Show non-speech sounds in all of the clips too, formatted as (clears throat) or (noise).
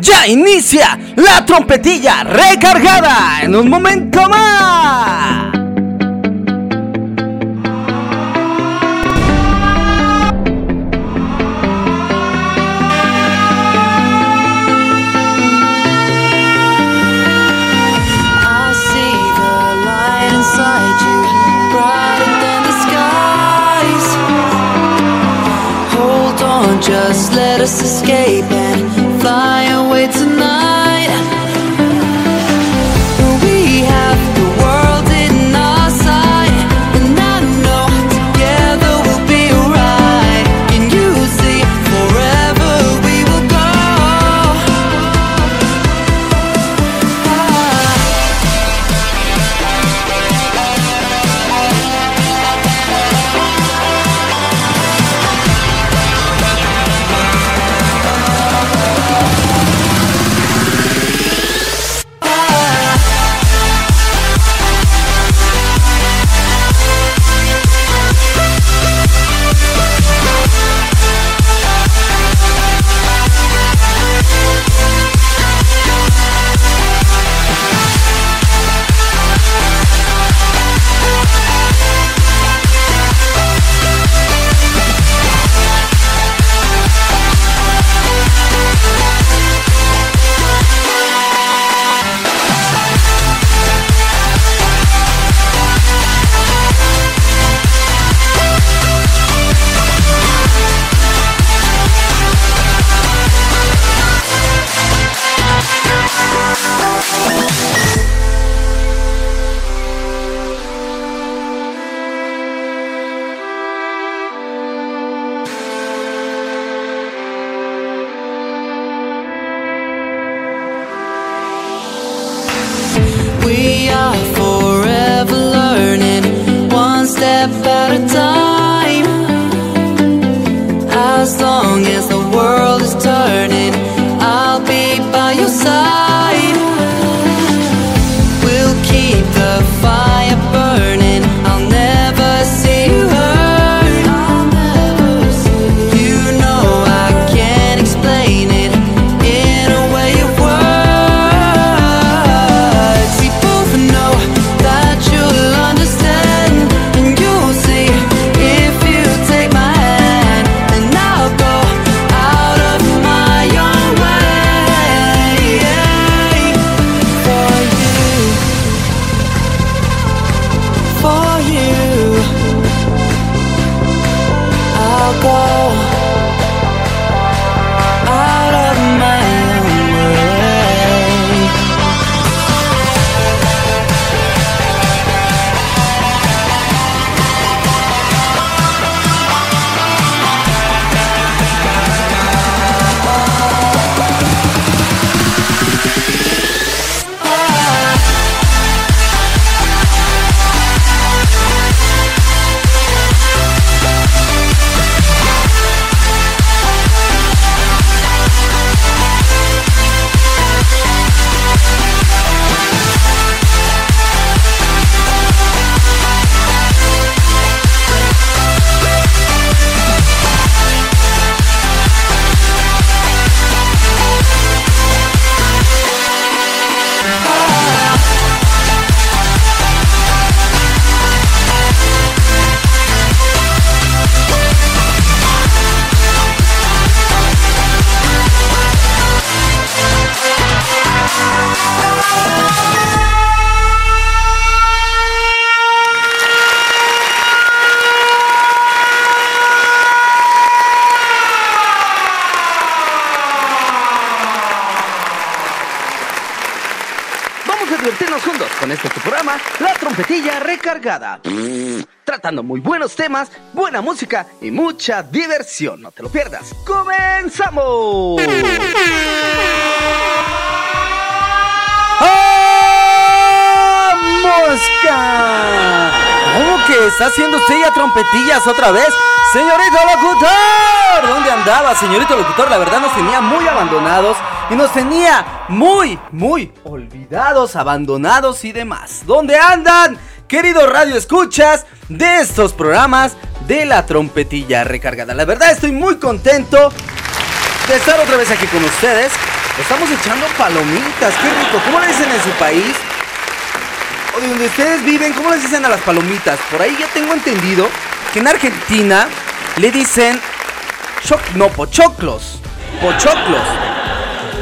ya inicia la trompetilla recargada en un momento más. Tratando muy buenos temas, buena música y mucha diversión. No te lo pierdas. ¡Comenzamos! ¡Oh, ¡Mosca! ¿Cómo que está haciendo usted ya trompetillas otra vez? Señorito locutor, ¿dónde andaba, señorito locutor? La verdad nos tenía muy abandonados y nos tenía muy, muy olvidados, abandonados y demás. ¿Dónde andan? querido radio escuchas de estos programas de la trompetilla recargada. La verdad estoy muy contento de estar otra vez aquí con ustedes. Estamos echando palomitas, qué rico. ¿Cómo le dicen en su país? O de donde ustedes viven, ¿cómo les dicen a las palomitas? Por ahí ya tengo entendido que en Argentina le dicen choc no pochoclos, pochoclos.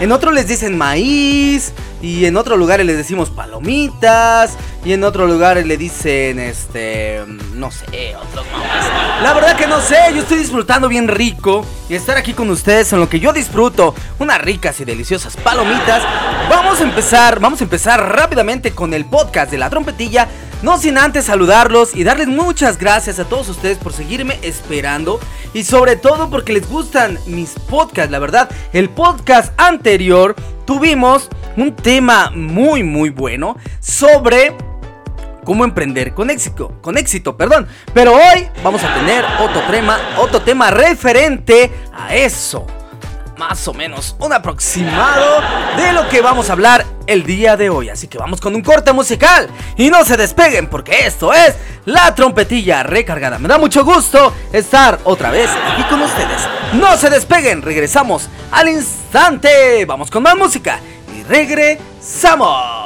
En otro les dicen maíz, y en otros lugares les decimos palomitas. Y en otros lugares le dicen, este, no sé, otros nombres. La verdad que no sé, yo estoy disfrutando bien rico. Y estar aquí con ustedes en lo que yo disfruto. Unas ricas y deliciosas palomitas. Vamos a empezar, vamos a empezar rápidamente con el podcast de la trompetilla. No sin antes saludarlos y darles muchas gracias a todos ustedes por seguirme esperando y sobre todo porque les gustan mis podcasts, la verdad. El podcast anterior tuvimos un tema muy muy bueno sobre cómo emprender con éxito, con éxito, perdón. Pero hoy vamos a tener otro tema, otro tema referente a eso más o menos un aproximado de lo que vamos a hablar el día de hoy. Así que vamos con un corte musical y no se despeguen porque esto es la trompetilla recargada. Me da mucho gusto estar otra vez aquí con ustedes. No se despeguen, regresamos al instante. Vamos con más música y regresamos.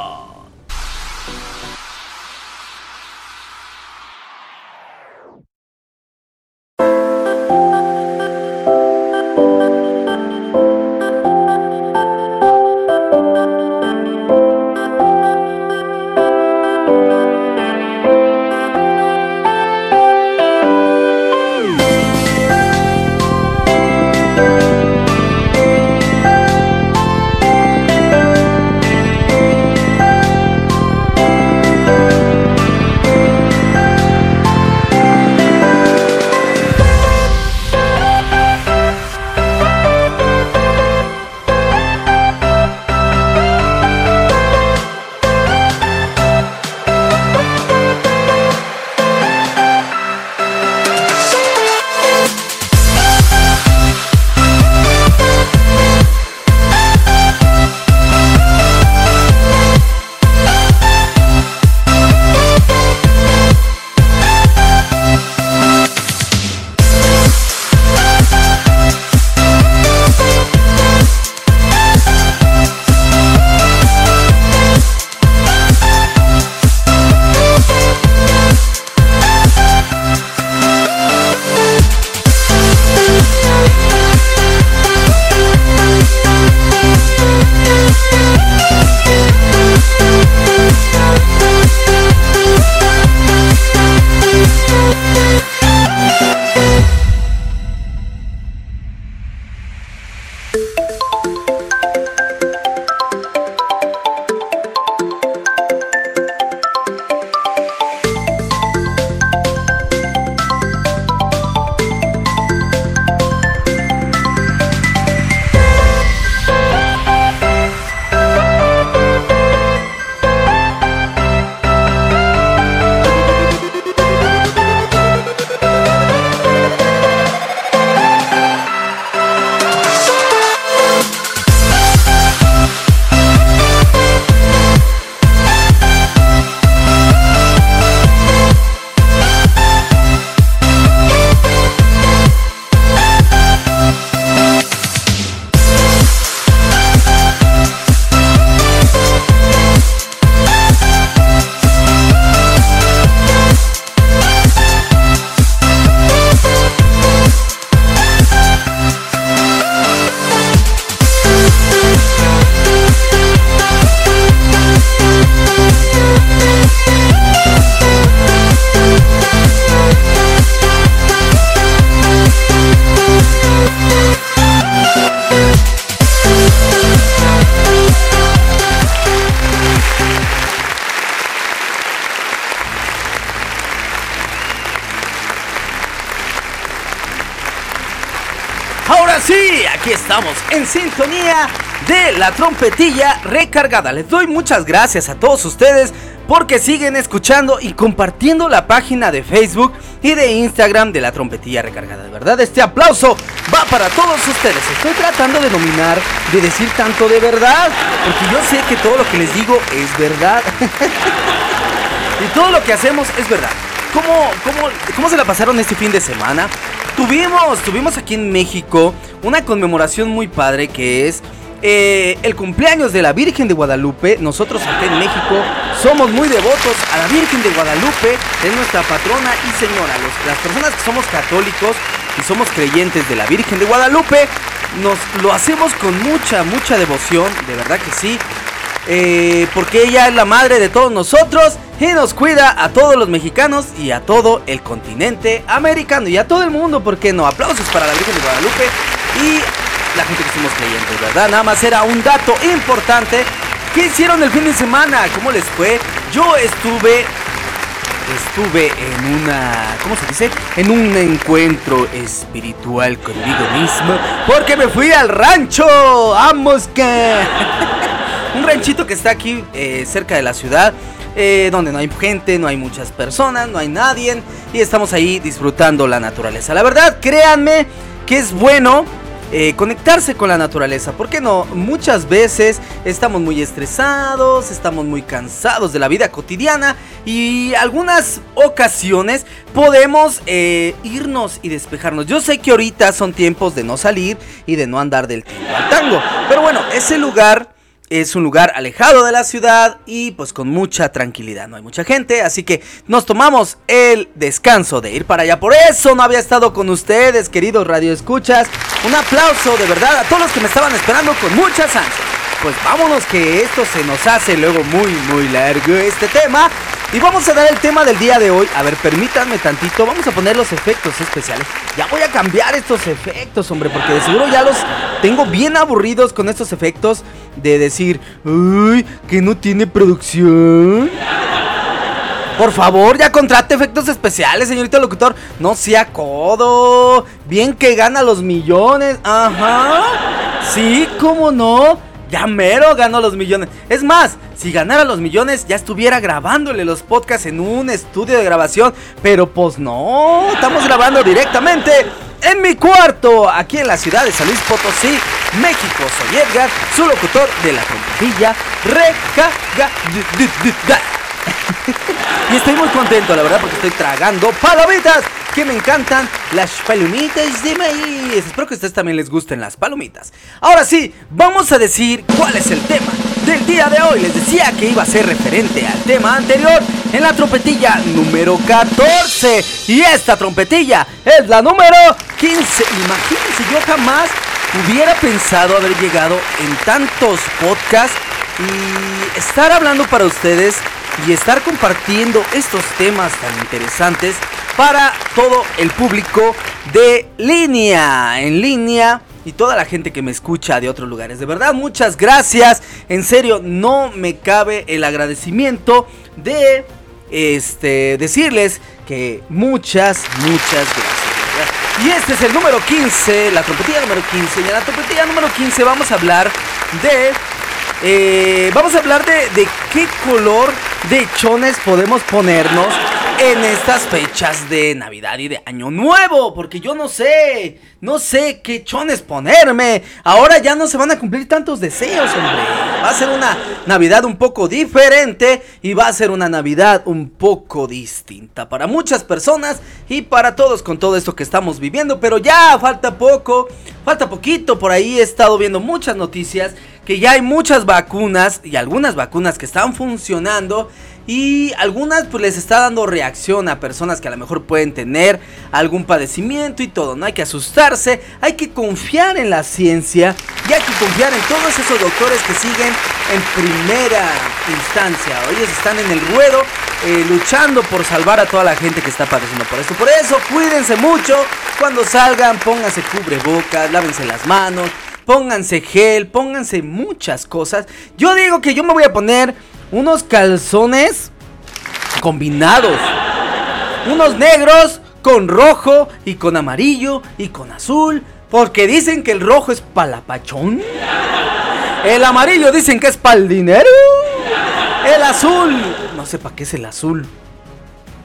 En sintonía de la trompetilla recargada. Les doy muchas gracias a todos ustedes porque siguen escuchando y compartiendo la página de Facebook y de Instagram de la trompetilla recargada. De verdad, este aplauso va para todos ustedes. Estoy tratando de nominar, de decir tanto de verdad, porque yo sé que todo lo que les digo es verdad. (laughs) y todo lo que hacemos es verdad. ¿Cómo, cómo, ¿Cómo se la pasaron este fin de semana? Tuvimos, tuvimos aquí en México una conmemoración muy padre que es eh, el cumpleaños de la Virgen de Guadalupe. Nosotros acá en México somos muy devotos a la Virgen de Guadalupe, es nuestra patrona y señora. Los- las personas que somos católicos y somos creyentes de la Virgen de Guadalupe, nos lo hacemos con mucha, mucha devoción, de verdad que sí. Eh, porque ella es la madre de todos nosotros y nos cuida a todos los mexicanos y a todo el continente americano y a todo el mundo, ¿por qué no? Aplausos para la Virgen de Guadalupe y la gente que somos creyentes, ¿verdad? Nada más era un dato importante. ¿Qué hicieron el fin de semana? ¿Cómo les fue? Yo estuve estuve en una, ¿cómo se dice? En un encuentro espiritual conmigo mismo, porque me fui al rancho, vamos que (laughs) un ranchito que está aquí eh, cerca de la ciudad, eh, donde no hay gente, no hay muchas personas, no hay nadie y estamos ahí disfrutando la naturaleza. La verdad, créanme que es bueno eh, conectarse con la naturaleza. ¿Por qué no? Muchas veces estamos muy estresados, estamos muy cansados de la vida cotidiana y algunas ocasiones podemos eh, irnos y despejarnos. Yo sé que ahorita son tiempos de no salir y de no andar del tingo al tango, pero bueno, ese lugar es un lugar alejado de la ciudad y pues con mucha tranquilidad. No hay mucha gente, así que nos tomamos el descanso de ir para allá. Por eso no había estado con ustedes, queridos radioescuchas. Un aplauso de verdad a todos los que me estaban esperando con muchas ansias. Pues vámonos que esto se nos hace luego muy muy largo este tema. Y vamos a dar el tema del día de hoy. A ver, permítanme tantito. Vamos a poner los efectos especiales. Ya voy a cambiar estos efectos, hombre. Porque de seguro ya los tengo bien aburridos con estos efectos. De decir, uy, que no tiene producción. Por favor, ya contrate efectos especiales, señorito locutor. No sea codo. Bien que gana los millones. Ajá. Sí, cómo no. Ya mero ganó los millones. Es más, si ganara los millones, ya estuviera grabándole los podcasts en un estudio de grabación. Pero pues no, estamos grabando directamente en mi cuarto, aquí en la ciudad de San Luis Potosí, México. Soy Edgar, su locutor de la trompetilla. Recaga. Y estoy muy contento, la verdad, porque estoy tragando palomitas que me encantan. Las palomitas de maíz. Espero que a ustedes también les gusten las palomitas. Ahora sí, vamos a decir cuál es el tema del día de hoy. Les decía que iba a ser referente al tema anterior en la trompetilla número 14. Y esta trompetilla es la número 15. Imagínense, yo jamás hubiera pensado haber llegado en tantos podcasts y estar hablando para ustedes y estar compartiendo estos temas tan interesantes para todo el público de línea, en línea y toda la gente que me escucha de otros lugares. De verdad, muchas gracias. En serio, no me cabe el agradecimiento de este decirles que muchas, muchas gracias. Y este es el número 15, la trompetilla número 15. Y en la trompetilla número 15 vamos a hablar de eh, vamos a hablar de, de qué color de chones podemos ponernos en estas fechas de Navidad y de Año Nuevo. Porque yo no sé, no sé qué chones ponerme. Ahora ya no se van a cumplir tantos deseos, hombre. Va a ser una Navidad un poco diferente y va a ser una Navidad un poco distinta para muchas personas y para todos con todo esto que estamos viviendo. Pero ya falta poco, falta poquito. Por ahí he estado viendo muchas noticias que ya hay muchas vacunas y algunas vacunas que están funcionando y algunas pues les está dando reacción a personas que a lo mejor pueden tener algún padecimiento y todo, no hay que asustarse, hay que confiar en la ciencia y hay que confiar en todos esos doctores que siguen en primera instancia, ellos están en el ruedo eh, luchando por salvar a toda la gente que está padeciendo por esto, por eso cuídense mucho, cuando salgan pónganse cubrebocas, lávense las manos, pónganse gel, pónganse muchas cosas. Yo digo que yo me voy a poner unos calzones combinados. Unos negros con rojo y con amarillo y con azul. Porque dicen que el rojo es palapachón. El amarillo dicen que es para el dinero. El azul. No sé para qué es el azul.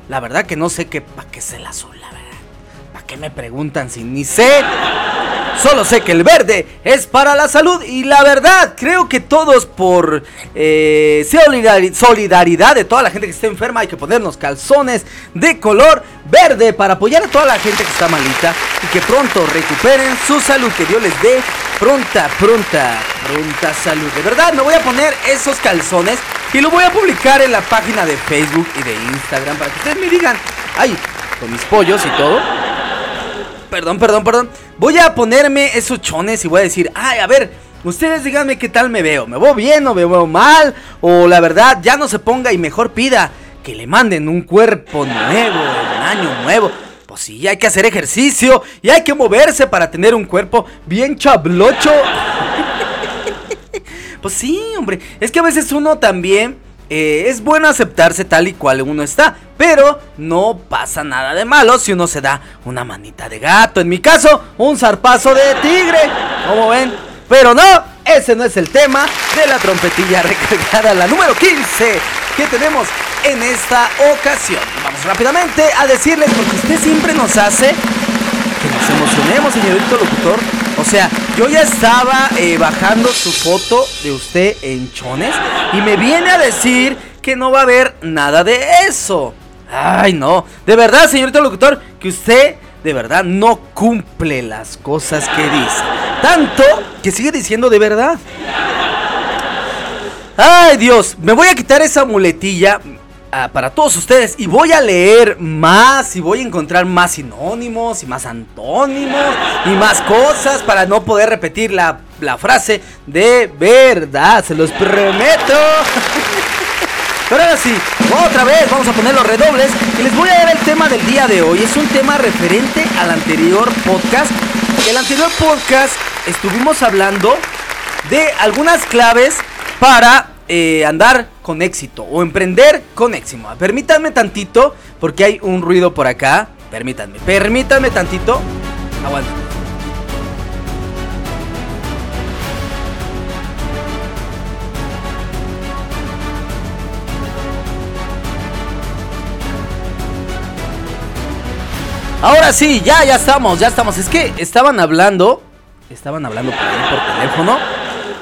La verdad que no sé qué para qué es el azul. ¿Para qué me preguntan si ni sé? Solo sé que el verde es para la salud y la verdad, creo que todos por eh, solidaridad de toda la gente que está enferma hay que ponernos calzones de color verde para apoyar a toda la gente que está malita y que pronto recuperen su salud, que Dios les dé pronta, pronta, pronta salud. De verdad, me voy a poner esos calzones y lo voy a publicar en la página de Facebook y de Instagram para que ustedes me digan, ay, con mis pollos y todo. Perdón, perdón, perdón. Voy a ponerme esos chones y voy a decir, ay, a ver, ustedes díganme qué tal me veo. ¿Me veo bien o me veo mal? O la verdad, ya no se ponga y mejor pida que le manden un cuerpo nuevo, un año nuevo. Pues sí, hay que hacer ejercicio y hay que moverse para tener un cuerpo bien chablocho. (laughs) pues sí, hombre. Es que a veces uno también eh, es bueno aceptarse tal y cual uno está, pero no pasa nada de malo si uno se da una manita de gato. En mi caso, un zarpazo de tigre. ¿Cómo ven? Pero no, ese no es el tema de la trompetilla (laughs) recargada, la número 15 que tenemos en esta ocasión. Vamos rápidamente a decirles, porque usted siempre nos hace que nos emocionemos, señorito locutor. O sea, yo ya estaba eh, bajando su foto de usted en chones y me viene a decir que no va a haber nada de eso. Ay, no. De verdad, señorito locutor, que usted de verdad no cumple las cosas que dice. Tanto que sigue diciendo de verdad. Ay, Dios, me voy a quitar esa muletilla para todos ustedes y voy a leer más y voy a encontrar más sinónimos y más antónimos y más cosas para no poder repetir la, la frase de verdad, se los prometo. (laughs) Pero ahora sí, otra vez vamos a poner los redobles y les voy a dar el tema del día de hoy. Es un tema referente al anterior podcast. El anterior podcast estuvimos hablando de algunas claves para eh, andar con éxito o emprender con éxito. Permítanme tantito, porque hay un ruido por acá. Permítanme, permítanme tantito. Aguanta. Ahora sí, ya, ya estamos, ya estamos. Es que estaban hablando, estaban hablando por por teléfono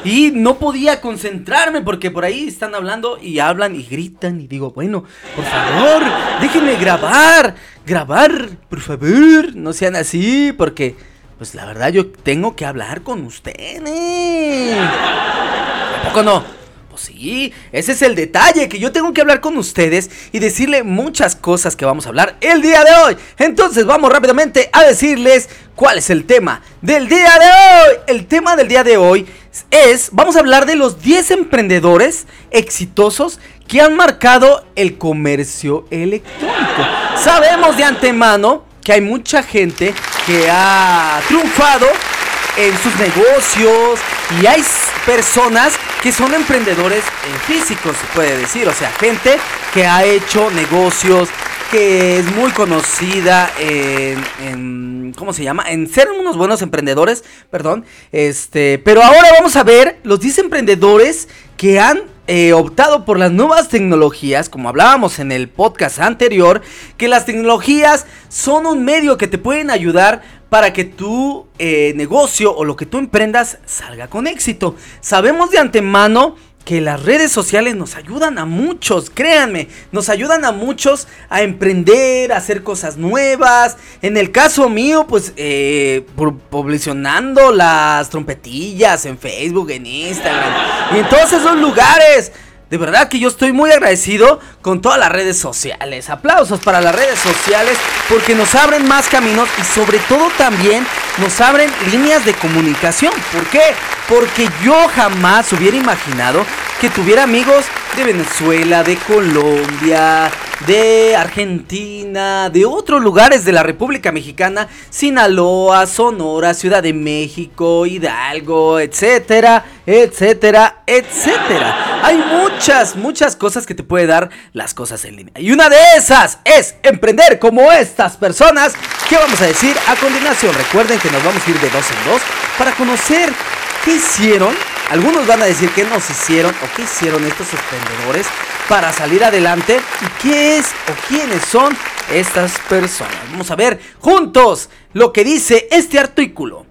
y no podía concentrarme porque por ahí están hablando y hablan y gritan y digo, bueno, por favor, déjenme grabar, grabar, por favor, no sean así porque, pues la verdad yo tengo que hablar con ustedes. ¿A poco no? Pues sí, ese es el detalle, que yo tengo que hablar con ustedes y decirle muchas cosas que vamos a hablar el día de hoy. Entonces vamos rápidamente a decirles cuál es el tema del día de hoy. El tema del día de hoy es, vamos a hablar de los 10 emprendedores exitosos que han marcado el comercio electrónico. Sabemos de antemano que hay mucha gente que ha triunfado en sus negocios y hay personas que son emprendedores físicos, se puede decir, o sea, gente que ha hecho negocios, que es muy conocida en, ¿cómo se llama? En ser unos buenos emprendedores, perdón, este, pero ahora vamos a ver los 10 emprendedores que han eh, optado por las nuevas tecnologías, como hablábamos en el podcast anterior, que las tecnologías son un medio que te pueden ayudar para que tu eh, negocio o lo que tú emprendas salga con éxito. Sabemos de antemano que las redes sociales nos ayudan a muchos, créanme, nos ayudan a muchos a emprender, a hacer cosas nuevas. En el caso mío, pues eh, publicionando las trompetillas en Facebook, en Instagram y en todos esos lugares. De verdad que yo estoy muy agradecido con todas las redes sociales. Aplausos para las redes sociales porque nos abren más caminos y sobre todo también nos abren líneas de comunicación. ¿Por qué? Porque yo jamás hubiera imaginado que tuviera amigos de Venezuela, de Colombia, de Argentina, de otros lugares de la República Mexicana, Sinaloa, Sonora, Ciudad de México, Hidalgo, etcétera, etcétera, etcétera. Hay muchas, muchas cosas que te puede dar las cosas en línea. Y una de esas es emprender como estas personas que vamos a decir a continuación. Recuerden que nos vamos a ir de dos en dos para conocer qué hicieron algunos van a decir qué nos hicieron o qué hicieron estos emprendedores para salir adelante y qué es o quiénes son estas personas. Vamos a ver juntos lo que dice este artículo.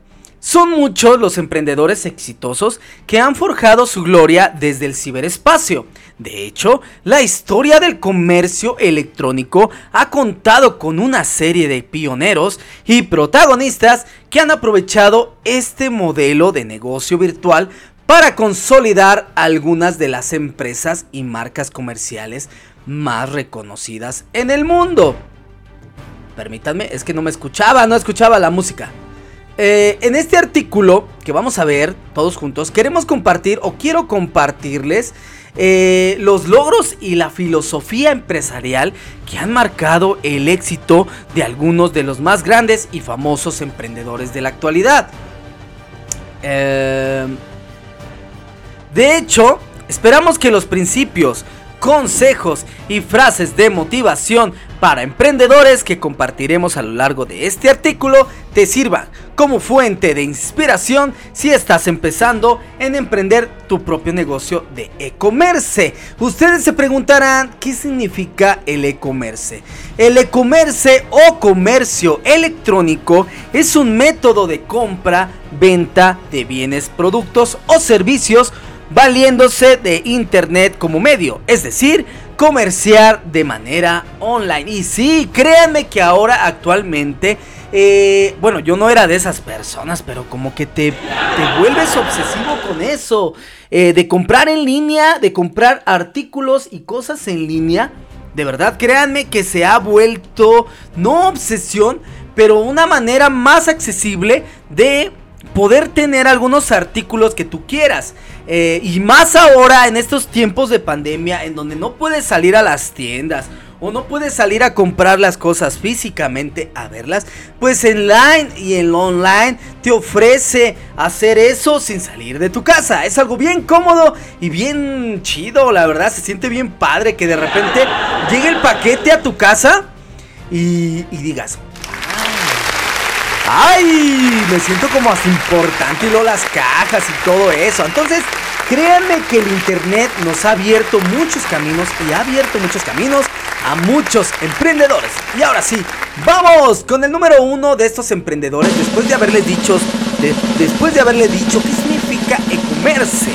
Son muchos los emprendedores exitosos que han forjado su gloria desde el ciberespacio. De hecho, la historia del comercio electrónico ha contado con una serie de pioneros y protagonistas que han aprovechado este modelo de negocio virtual para consolidar algunas de las empresas y marcas comerciales más reconocidas en el mundo. Permítanme, es que no me escuchaba, no escuchaba la música. Eh, en este artículo que vamos a ver todos juntos, queremos compartir o quiero compartirles eh, los logros y la filosofía empresarial que han marcado el éxito de algunos de los más grandes y famosos emprendedores de la actualidad. Eh, de hecho, esperamos que los principios, consejos y frases de motivación para emprendedores que compartiremos a lo largo de este artículo te sirvan como fuente de inspiración si estás empezando en emprender tu propio negocio de e-commerce. Ustedes se preguntarán qué significa el e-commerce. El e-commerce o comercio electrónico es un método de compra, venta de bienes, productos o servicios valiéndose de Internet como medio, es decir, comerciar de manera online. Y sí, créanme que ahora actualmente, eh, bueno, yo no era de esas personas, pero como que te, te vuelves obsesivo con eso, eh, de comprar en línea, de comprar artículos y cosas en línea. De verdad, créanme que se ha vuelto, no obsesión, pero una manera más accesible de poder tener algunos artículos que tú quieras. Eh, y más ahora en estos tiempos de pandemia en donde no puedes salir a las tiendas o no puedes salir a comprar las cosas físicamente a verlas, pues en line y en online te ofrece hacer eso sin salir de tu casa. Es algo bien cómodo y bien chido, la verdad, se siente bien padre que de repente llegue el paquete a tu casa y, y digas, ¡Ay! Me siento como así importante y luego las cajas y todo eso. Entonces, créanme que el internet nos ha abierto muchos caminos y ha abierto muchos caminos a muchos emprendedores. Y ahora sí, vamos con el número uno de estos emprendedores después de haberles dicho, después de haberle dicho qué significa e-commerce.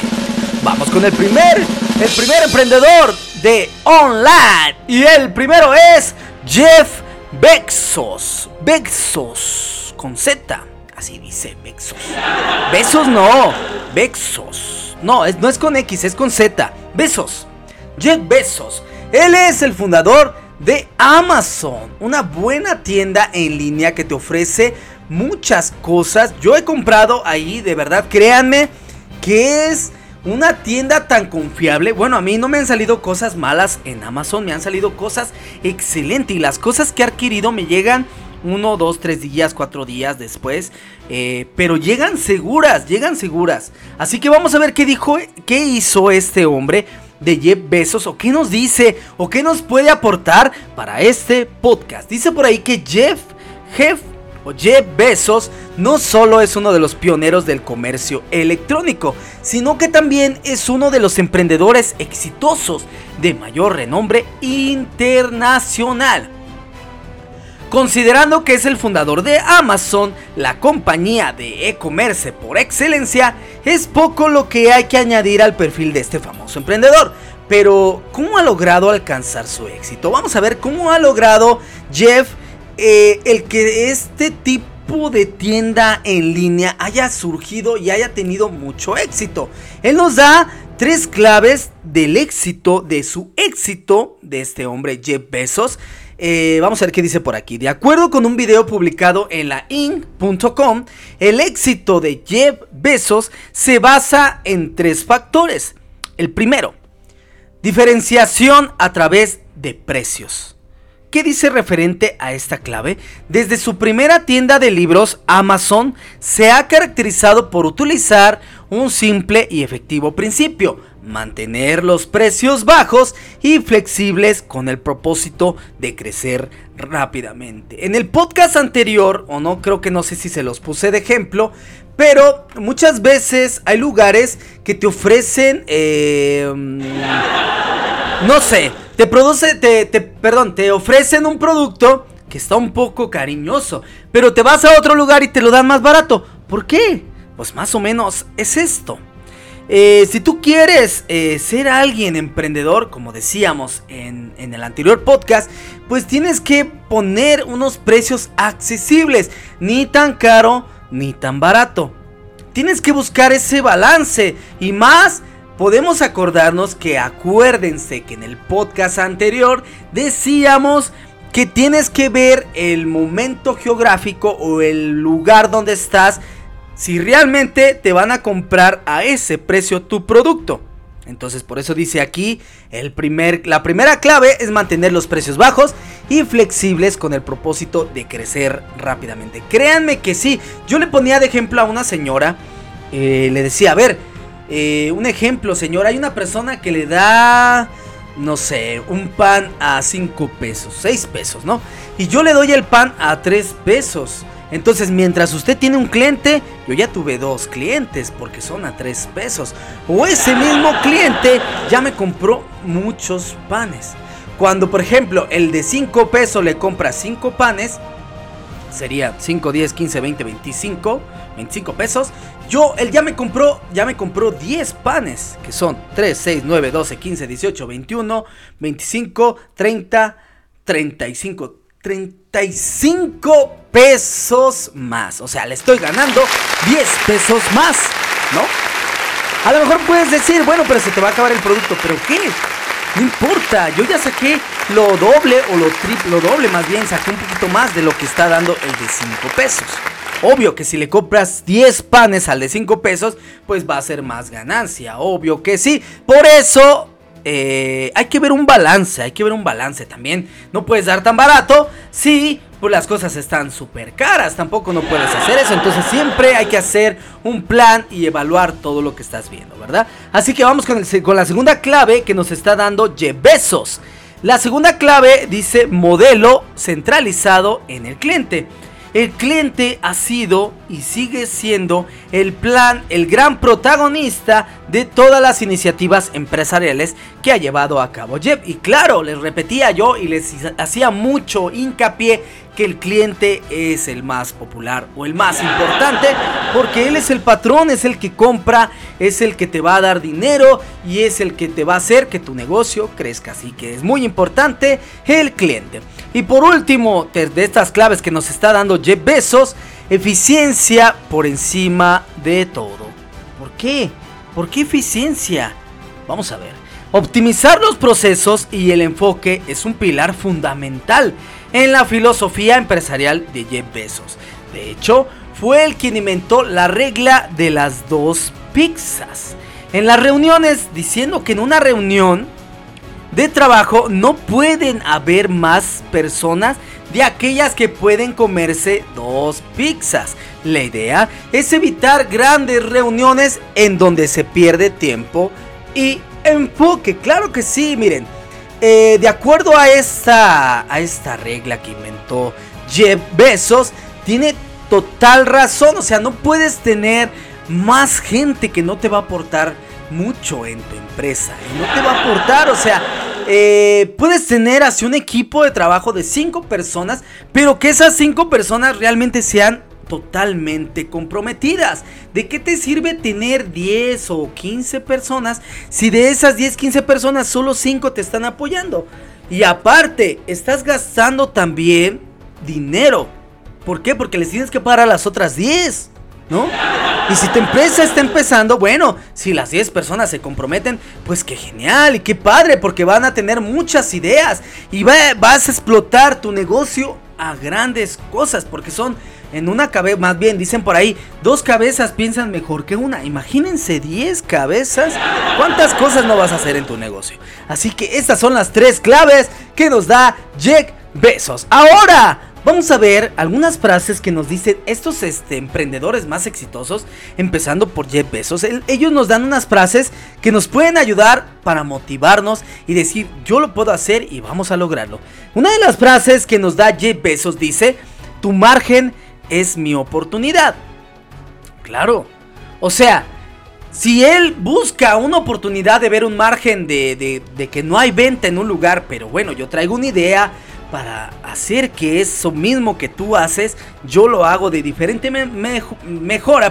Vamos con el primer, el primer emprendedor de online. Y el primero es Jeff Bezos. Bezos con Z. Así dice Bexos. Besos no, Bexos. No, es, no es con X, es con Z. Besos. Jeff Bezos. Él es el fundador de Amazon, una buena tienda en línea que te ofrece muchas cosas. Yo he comprado ahí, de verdad, créanme que es una tienda tan confiable. Bueno, a mí no me han salido cosas malas en Amazon, me han salido cosas excelentes y las cosas que he adquirido me llegan uno, dos, tres días, cuatro días después. Eh, pero llegan seguras, llegan seguras. Así que vamos a ver qué dijo, qué hizo este hombre de Jeff Bezos o qué nos dice o qué nos puede aportar para este podcast. Dice por ahí que Jeff, Jeff o Jeff Bezos no solo es uno de los pioneros del comercio electrónico, sino que también es uno de los emprendedores exitosos de mayor renombre internacional. Considerando que es el fundador de Amazon, la compañía de e-commerce por excelencia, es poco lo que hay que añadir al perfil de este famoso emprendedor. Pero, ¿cómo ha logrado alcanzar su éxito? Vamos a ver cómo ha logrado Jeff eh, el que este tipo de tienda en línea haya surgido y haya tenido mucho éxito. Él nos da tres claves del éxito, de su éxito de este hombre Jeff Bezos. Eh, vamos a ver qué dice por aquí. De acuerdo con un video publicado en la in.com, el éxito de Jeff Bezos se basa en tres factores. El primero, diferenciación a través de precios. ¿Qué dice referente a esta clave? Desde su primera tienda de libros, Amazon se ha caracterizado por utilizar un simple y efectivo principio, mantener los precios bajos y flexibles con el propósito de crecer rápidamente. En el podcast anterior, o no creo que no sé si se los puse de ejemplo, pero muchas veces hay lugares que te ofrecen, eh, no sé, te produce, te, perdón, te ofrecen un producto que está un poco cariñoso, pero te vas a otro lugar y te lo dan más barato. ¿Por qué? Pues más o menos es esto. Eh, si tú quieres eh, ser alguien emprendedor, como decíamos en, en, el anterior podcast, pues tienes que poner unos precios accesibles, ni tan caro ni tan barato. Tienes que buscar ese balance y más podemos acordarnos que acuérdense que en el podcast anterior decíamos que tienes que ver el momento geográfico o el lugar donde estás si realmente te van a comprar a ese precio tu producto. Entonces por eso dice aquí, el primer, la primera clave es mantener los precios bajos y flexibles con el propósito de crecer rápidamente. Créanme que sí, yo le ponía de ejemplo a una señora, eh, le decía, a ver, eh, un ejemplo señora, hay una persona que le da, no sé, un pan a 5 pesos, 6 pesos, ¿no? Y yo le doy el pan a 3 pesos. Entonces, mientras usted tiene un cliente, yo ya tuve dos clientes porque son a tres pesos. O ese mismo cliente ya me compró muchos panes. Cuando, por ejemplo, el de 5 pesos le compra 5 panes, sería 5, 10, 15, 20, 25, 25 pesos. Yo, él ya me compró, ya me compró 10 panes, que son 3, 6, 9, 12, 15, 18, 21, 25, 30, 35. 35 pesos más. O sea, le estoy ganando 10 pesos más, ¿no? A lo mejor puedes decir, bueno, pero se te va a acabar el producto. ¿Pero qué? No importa, yo ya saqué lo doble o lo triple, lo doble más bien, saqué un poquito más de lo que está dando el de 5 pesos. Obvio que si le compras 10 panes al de 5 pesos, pues va a ser más ganancia, obvio que sí. Por eso eh, hay que ver un balance, hay que ver un balance también. No puedes dar tan barato si pues las cosas están súper caras, tampoco no puedes hacer eso. Entonces siempre hay que hacer un plan y evaluar todo lo que estás viendo, ¿verdad? Así que vamos con, con la segunda clave que nos está dando Besos. La segunda clave dice modelo centralizado en el cliente. El cliente ha sido y sigue siendo el plan, el gran protagonista de todas las iniciativas empresariales que ha llevado a cabo Jeff. Y claro, les repetía yo y les hacía mucho hincapié que el cliente es el más popular o el más importante porque él es el patrón, es el que compra, es el que te va a dar dinero y es el que te va a hacer que tu negocio crezca. Así que es muy importante el cliente. Y por último, de estas claves que nos está dando Jeff Bezos, eficiencia por encima de todo. ¿Por qué? ¿Por qué eficiencia? Vamos a ver. Optimizar los procesos y el enfoque es un pilar fundamental en la filosofía empresarial de Jeff Bezos. De hecho, fue el quien inventó la regla de las dos pizzas. En las reuniones, diciendo que en una reunión de trabajo no pueden haber más personas de aquellas que pueden comerse dos pizzas. La idea es evitar grandes reuniones en donde se pierde tiempo y enfoque. Claro que sí, miren. Eh, de acuerdo a esta, a esta regla que inventó Jeff Bezos, tiene total razón. O sea, no puedes tener más gente que no te va a aportar mucho en tu empresa. Y no te va a aportar, o sea, eh, puedes tener así un equipo de trabajo de 5 personas, pero que esas 5 personas realmente sean totalmente comprometidas. ¿De qué te sirve tener 10 o 15 personas si de esas 10, 15 personas solo 5 te están apoyando? Y aparte, estás gastando también dinero. ¿Por qué? Porque les tienes que pagar a las otras 10. ¿No? Y si tu empresa está empezando, bueno, si las 10 personas se comprometen, pues qué genial y qué padre, porque van a tener muchas ideas y vas a explotar tu negocio a grandes cosas, porque son en una cabeza, más bien dicen por ahí, dos cabezas piensan mejor que una. Imagínense 10 cabezas. ¿Cuántas cosas no vas a hacer en tu negocio? Así que estas son las tres claves que nos da Jack Besos. Ahora, Vamos a ver algunas frases que nos dicen estos este, emprendedores más exitosos, empezando por Jeff Bezos. ellos nos dan unas frases que nos pueden ayudar para motivarnos y decir, yo lo puedo hacer y vamos a lograrlo. Una de las frases que nos da Jeff Bezos dice, tu margen es mi oportunidad. Claro. O sea, si él busca una oportunidad de ver un margen de, de, que no hay venta en un lugar, pero bueno, yo traigo una idea, para hacer que eso mismo que tú haces, yo lo hago de diferente me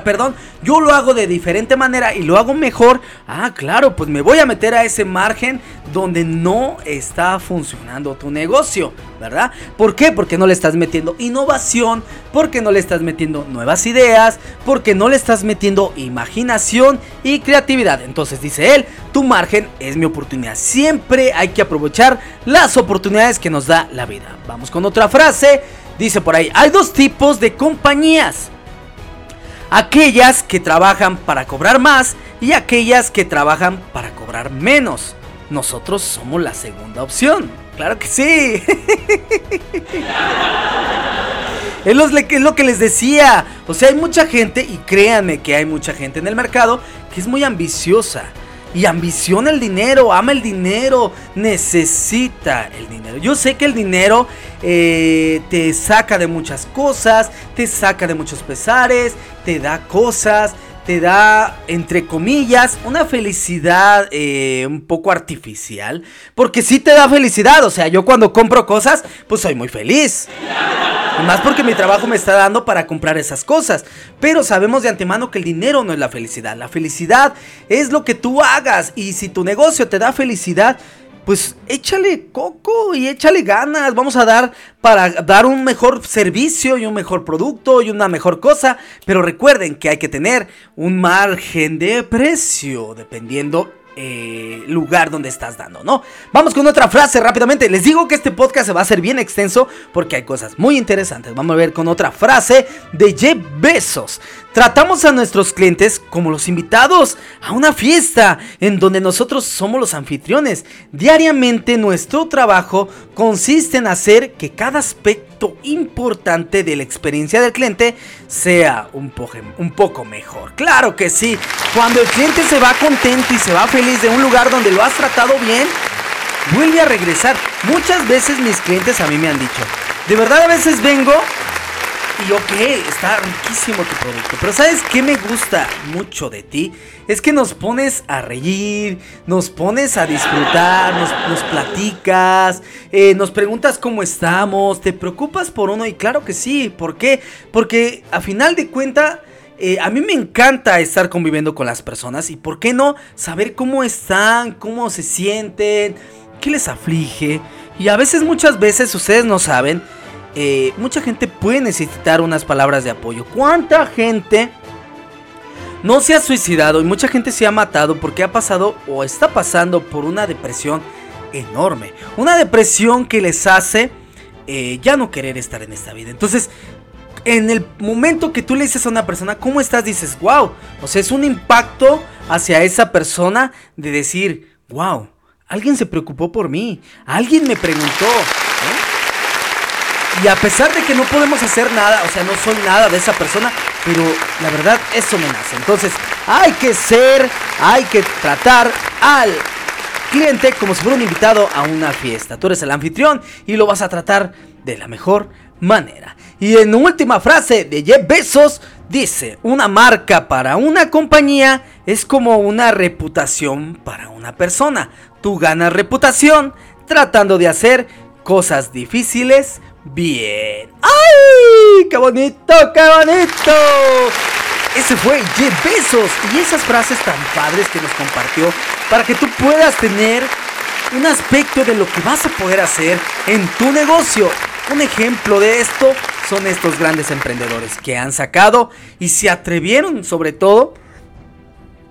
perdón, yo lo hago de diferente manera y lo hago mejor. Ah, claro, pues me voy a meter a ese margen donde no está funcionando tu negocio, ¿verdad? ¿Por qué? Porque no le estás metiendo innovación, porque no le estás metiendo nuevas ideas, porque no le estás metiendo imaginación y creatividad. Entonces dice él, tu margen es mi oportunidad. Siempre hay que aprovechar las oportunidades que nos da la vida. Vamos con otra frase. Dice por ahí, hay dos tipos de compañías. Aquellas que trabajan para cobrar más y aquellas que trabajan para cobrar menos. Nosotros somos la segunda opción. Claro que sí. Es lo, que les decía. O sea, hay mucha gente, y créanme que hay mucha gente en el mercado, que es muy ambiciosa y ambiciona el dinero, ama el dinero, necesita el dinero. Yo sé que el dinero eh, te saca de muchas cosas, te saca de muchos pesares, te da cosas, te da, entre comillas, una felicidad eh, un poco artificial. Porque sí te da felicidad. O sea, yo cuando compro cosas, pues soy muy feliz. Más porque mi trabajo me está dando para comprar esas cosas. Pero sabemos de antemano que el dinero no es la felicidad. La felicidad es lo que tú hagas. Y si tu negocio te da felicidad, pues échale coco y échale ganas. Vamos a dar para dar un mejor servicio y un mejor producto y una mejor cosa. Pero recuerden que hay que tener un margen de precio dependiendo eh, lugar donde estás dando, ¿no? Vamos con otra frase rápidamente. Les digo que este podcast se va a hacer bien extenso porque hay cosas muy interesantes. Vamos a ver con otra frase de Jeff Bezos. Tratamos a nuestros clientes como los invitados a una fiesta en donde nosotros somos los anfitriones. Diariamente nuestro trabajo consiste en hacer que cada aspecto importante de la experiencia del cliente sea un, un poco mejor. Claro que sí, cuando el cliente se va contento y se va feliz de un lugar donde lo has tratado bien, vuelve a regresar. Muchas veces mis clientes a mí me han dicho, de verdad a veces vengo y ok, está riquísimo tu producto. Pero ¿sabes qué me gusta mucho de ti? Es que nos pones a reír, nos pones a disfrutar, nos, platicas, eh, nos preguntas cómo estamos, te preocupas por uno y claro que sí. ¿Por qué? Porque a final de cuenta... Eh, a mí me encanta estar conviviendo con las personas y por qué no saber cómo están, cómo se sienten, qué les aflige. Y a veces, muchas veces, ustedes no saben, eh, mucha gente puede necesitar unas palabras de apoyo. ¿Cuánta gente no se ha suicidado y mucha gente se ha matado porque ha pasado o está pasando por una depresión enorme? Una depresión que les hace eh, ya no querer estar en esta vida. Entonces, en el momento que tú le dices a una persona, ¿cómo estás? Dices, wow. O sea, es un impacto hacia esa persona de decir, wow, alguien se preocupó por mí, alguien me preguntó. Y a pesar de que no podemos hacer nada, o sea, no soy nada de esa persona, pero la verdad eso me nace. Entonces, hay que ser, hay que tratar al cliente como si fuera un invitado a una fiesta. Tú eres el anfitrión y lo vas a tratar de la mejor manera. Y en última frase de Jeff Bezos dice, una marca para una compañía es como una reputación para una persona. Tú ganas reputación tratando de hacer cosas difíciles bien. ¡Ay! ¡Qué bonito, qué bonito! Ese fue Jeff Bezos y esas frases tan padres que nos compartió para que tú puedas tener un aspecto de lo que vas a poder hacer en tu negocio. Un ejemplo de esto son estos grandes emprendedores que han sacado y se atrevieron sobre todo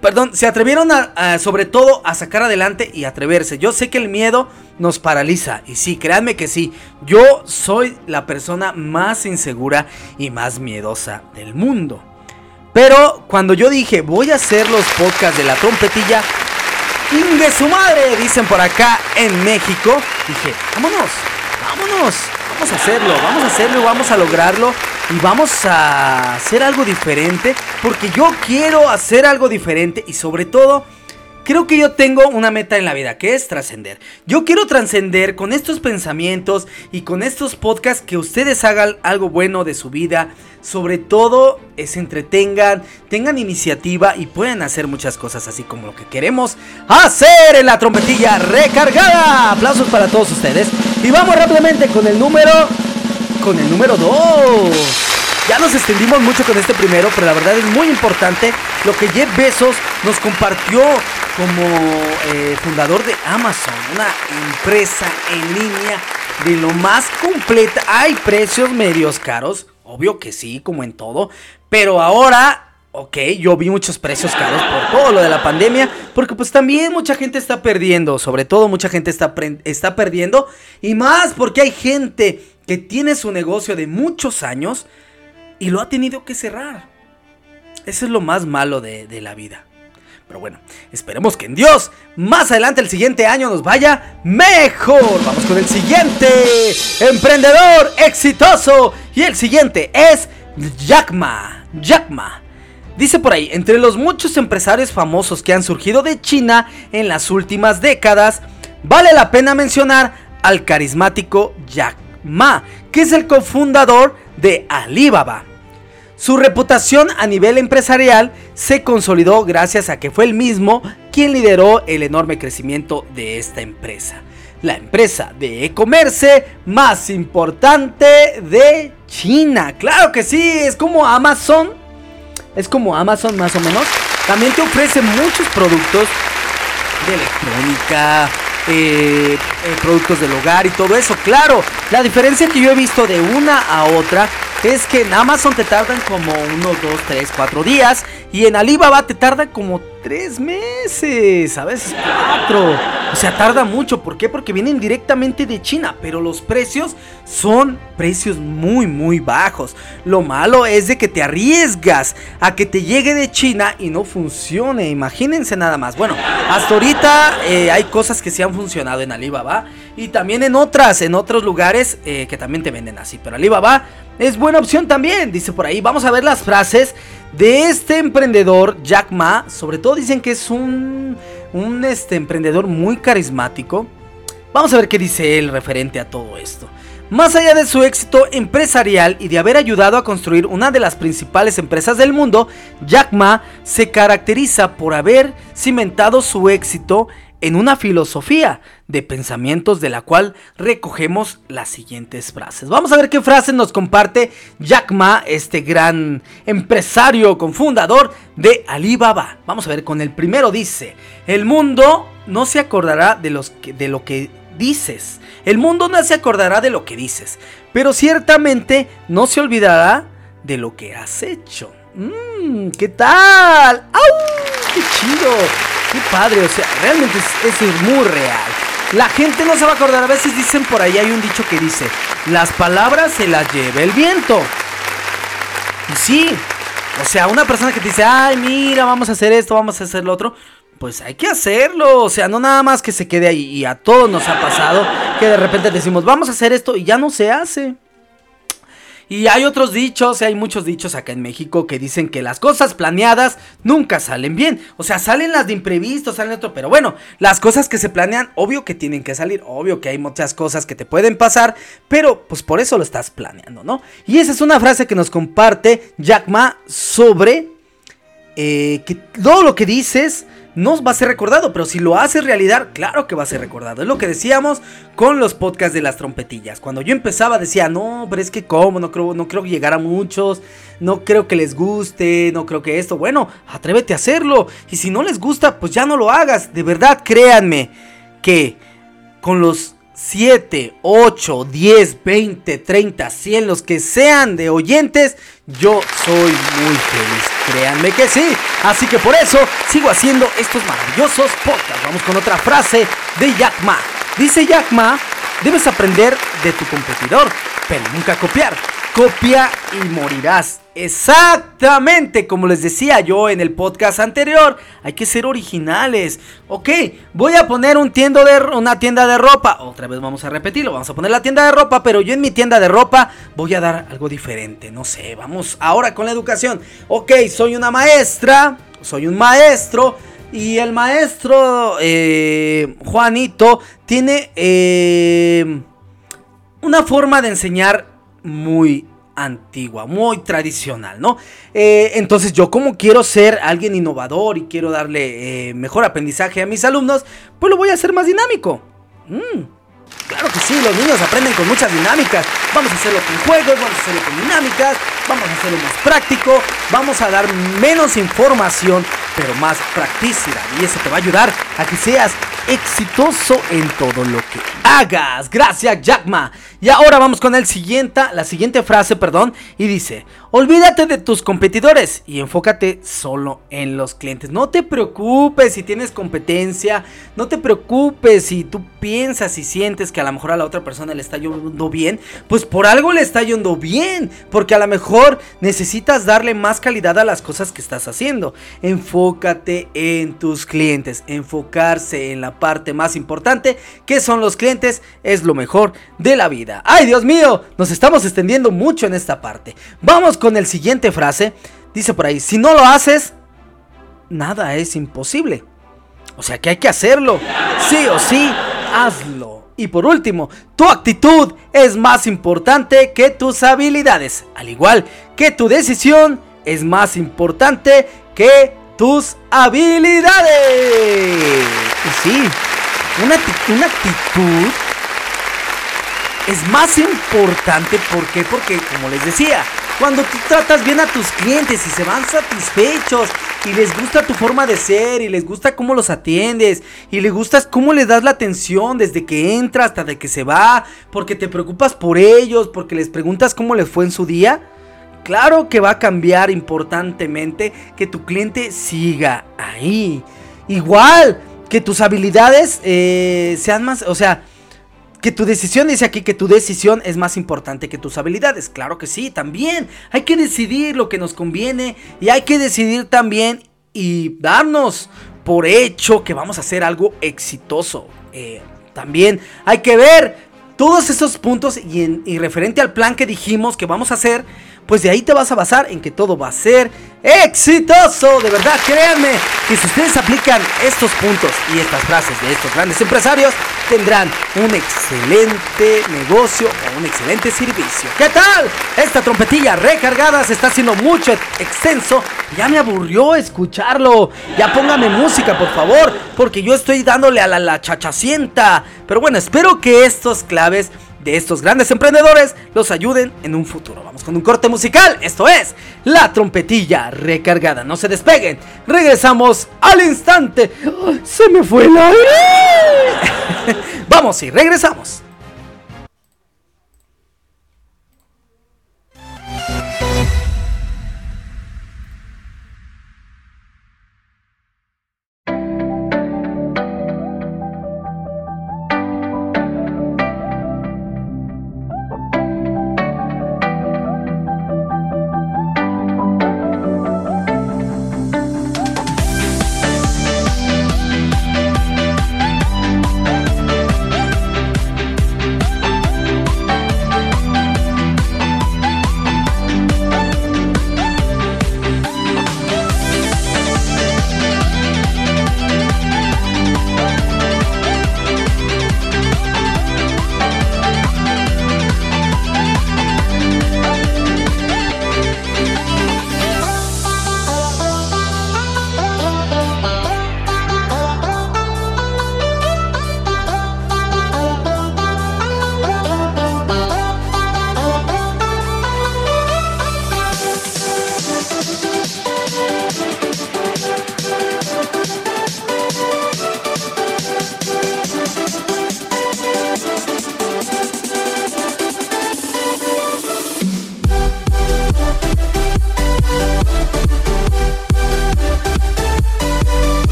Perdón, se atrevieron a, sobre todo a sacar adelante y atreverse. Yo sé que el miedo nos paraliza. Y sí, créanme que sí. Yo soy la persona más insegura y más miedosa del mundo. Pero cuando yo dije voy a hacer los podcasts de la trompetilla, de su madre! Dicen por acá en México. Dije, vámonos, vámonos, vamos a hacerlo, vamos a hacerlo vamos a lograrlo y vamos a hacer algo diferente porque yo quiero hacer algo diferente y sobre todo creo que yo tengo una meta en la vida que es trascender. Yo quiero trascender con estos pensamientos y con estos podcasts que ustedes hagan algo bueno de su vida. Sobre todo se entretengan, tengan iniciativa y puedan hacer muchas cosas así como lo que queremos hacer en la trompetilla recargada. Aplausos para todos ustedes. Y vamos rápidamente con el número. Con el número 2. Ya nos extendimos mucho con este primero, pero la verdad es muy importante lo que Jeff Bezos nos compartió como eh, fundador de Amazon, una empresa en línea de lo más completa. Hay precios medios caros, obvio que sí, como en todo, pero ahora Ok, yo vi muchos precios caros por todo lo de la pandemia, porque pues también mucha gente está perdiendo, sobre todo mucha gente está, está perdiendo, y más porque hay gente que tiene su negocio de muchos años y lo ha tenido que cerrar. Eso es lo más malo de, de la vida. Pero bueno, esperemos que en Dios más adelante el siguiente año nos vaya mejor. Vamos con el siguiente emprendedor exitoso. Y el siguiente es Jack Ma. Dice por ahí, entre los muchos empresarios famosos que han surgido de China en las últimas décadas, vale la pena mencionar al carismático Jack Ma, que es el cofundador de Alibaba. Su reputación a nivel empresarial se consolidó gracias a que fue el mismo quien lideró el enorme crecimiento de esta empresa. La empresa de e-commerce más importante de China. Claro que sí, es como Amazon es como Amazon más o menos. También te ofrece muchos productos de electrónica, eh, eh, productos del hogar y todo eso. Claro, la diferencia que yo he visto de una a otra es que en Amazon te tardan como unos 2, 3, 4 días y en Alibaba te tarda como 3 meses, a veces 4. O sea, tarda mucho. ¿Por qué? Porque vienen directamente de China, pero los precios son precios muy, muy bajos. Lo malo es de que te arriesgas a que te llegue de China y no funcione. Imagínense nada más. Bueno, hasta ahorita eh, hay cosas que sí han funcionado en Alibaba y también en otras, en otros lugares eh, que también te venden así. Pero Alibaba es buena opción también, dice por ahí. Vamos a ver las frases de este emprendedor, Jack Ma. Sobre todo dicen que es un, un este, emprendedor muy carismático. Vamos a ver qué dice él referente a todo esto. Más allá de su éxito empresarial y de haber ayudado a construir una de las principales empresas del mundo, Jack Ma se caracteriza por haber cimentado su éxito en una filosofía de pensamientos de la cual recogemos las siguientes frases. Vamos a ver qué frase nos comparte Jack Ma, este gran empresario cofundador de Alibaba. Vamos a ver con el primero dice, el mundo no se acordará de, de lo que dices. El mundo no se acordará de lo que dices, pero ciertamente no se olvidará de lo que has hecho. Mmm, ¿qué tal? ¡Au! ¡Qué chido! Qué padre, o sea, realmente es, es muy real. La gente no se va a acordar, a veces dicen por ahí, hay un dicho que dice, las palabras se las lleva el viento. Y sí, o sea, una persona que te dice, ay, mira, vamos a hacer esto, vamos a hacer lo otro, pues hay que hacerlo, o sea, no nada más que se quede ahí. Y a todos nos ha pasado que de repente decimos, vamos a hacer esto y ya no se hace. Y hay otros dichos, hay muchos dichos acá en México que dicen que las cosas planeadas nunca salen bien. O sea, salen las de imprevisto, salen otro. Pero bueno, las cosas que se planean, obvio que tienen que salir. Obvio que hay muchas cosas que te pueden pasar. Pero pues por eso lo estás planeando, ¿no? Y esa es una frase que nos comparte Jack Ma sobre eh, que todo lo que dices no va a ser recordado, pero si lo haces realidad, claro que va a ser recordado. Es lo que decíamos con los podcasts de las trompetillas. Cuando yo empezaba decía, no, pero es que cómo, no creo, no creo llegar a muchos, no creo que les guste, no creo que esto. Bueno, atrévete a hacerlo. Y si no les gusta, pues ya no lo hagas. De verdad, créanme que con los 7, 8, 10, 20, 30, 100, los que sean de oyentes, yo soy muy feliz. Créanme que sí. Así que por eso sigo haciendo estos maravillosos podcasts. Vamos con otra frase de Jack Ma. Dice Jack Ma, debes aprender de tu competidor, pero nunca copiar. Copia y morirás. Exactamente, como les decía yo en el podcast anterior, hay que ser originales. Ok, voy a poner un tiendo de, una tienda de ropa. Otra vez vamos a repetirlo, vamos a poner la tienda de ropa, pero yo en mi tienda de ropa voy a dar algo diferente. No sé, vamos ahora con la educación. Ok, soy una maestra, soy un maestro. Y el maestro eh, Juanito tiene eh, una forma de enseñar muy antigua, muy tradicional, ¿no? Eh, entonces yo como quiero ser alguien innovador y quiero darle eh, mejor aprendizaje a mis alumnos, pues lo voy a hacer más dinámico. Mm, Claro que sí, los niños aprenden con muchas dinámicas. Vamos a hacerlo con juegos, vamos a hacerlo con dinámicas, vamos a hacerlo más práctico, vamos a dar menos información, pero más practicidad. Y eso te va a ayudar a que seas exitoso en todo lo que hagas. Gracias, Jackma. Y ahora vamos con el siguiente, la siguiente frase, perdón, y dice, olvídate de tus competidores y enfócate solo en los clientes. No te preocupes si tienes competencia, no te preocupes si tú piensas y sientes que a lo mejor a la otra persona le está yendo bien, pues por algo le está yendo bien, porque a lo mejor necesitas darle más calidad a las cosas que estás haciendo. Enfócate en tus clientes, enfocarse en la parte más importante, que son los clientes, es lo mejor de la vida. ¡Ay, Dios mío! Nos estamos extendiendo mucho en esta parte. Vamos con el siguiente frase. Dice por ahí, si no lo haces, nada es imposible. O sea que hay que hacerlo. Sí o sí, hazlo. Y por último, tu actitud es más importante que tus habilidades. Al igual que tu decisión es más importante que tus habilidades. Sí, una, una actitud es más importante. ¿Por qué? Porque, como les decía, cuando tú tratas bien a tus clientes y se van satisfechos y les gusta tu forma de ser y les gusta cómo los atiendes y les gusta cómo les das la atención desde que entra hasta de que se va, porque te preocupas por ellos, porque les preguntas cómo les fue en su día. Claro que va a cambiar importantemente que tu cliente siga ahí. Igual que tus habilidades eh, sean más, o sea, que tu decisión dice aquí que tu decisión es más importante que tus habilidades. Claro que sí, también. Hay que decidir lo que nos conviene y hay que decidir también y darnos por hecho que vamos a hacer algo exitoso. Eh, también hay que ver todos esos puntos y, y referente al plan que dijimos que vamos a hacer pues de ahí te vas a basar en que todo va a ser exitoso. De verdad, créanme que si ustedes aplican estos puntos y estas frases de estos grandes empresarios, tendrán un excelente negocio o un excelente servicio. ¿Qué tal? Esta trompetilla recargada se está haciendo mucho extenso. Ya me aburrió escucharlo. Ya póngame música, por favor, porque yo estoy dándole a la, la chachacienta. Pero bueno, espero que estos claves de estos grandes emprendedores los ayuden en un futuro. Vamos con un corte musical. Esto es La trompetilla recargada. No se despeguen. Regresamos al instante. Se me fue el aire. (laughs) Vamos y regresamos.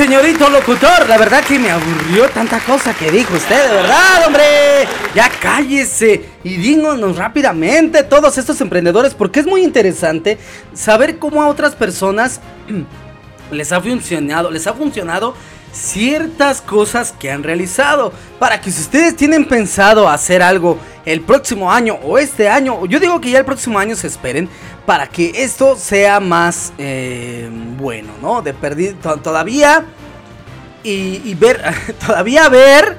Señorito locutor, la verdad que me aburrió tanta cosa que dijo usted, de verdad, hombre. Ya cállese y díganos rápidamente todos estos emprendedores, porque es muy interesante saber cómo a otras personas (clears throat) les ha funcionado, les ha funcionado ciertas cosas que han realizado. Para que si ustedes tienen pensado hacer algo el próximo año o este año, yo digo que ya el próximo año se esperen para que esto sea más eh, bueno, ¿no? De perdido todavía y, y ver, (laughs) todavía ver.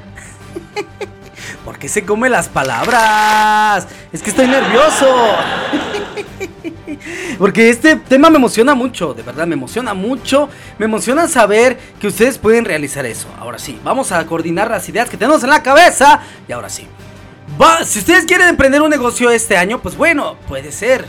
(laughs) porque se come las palabras? Es que estoy nervioso. (laughs) Porque este tema me emociona mucho, de verdad me emociona mucho. Me emociona saber que ustedes pueden realizar eso. Ahora sí, vamos a coordinar las ideas que tenemos en la cabeza. Y ahora sí. Si ustedes quieren emprender un negocio este año, pues bueno, puede ser.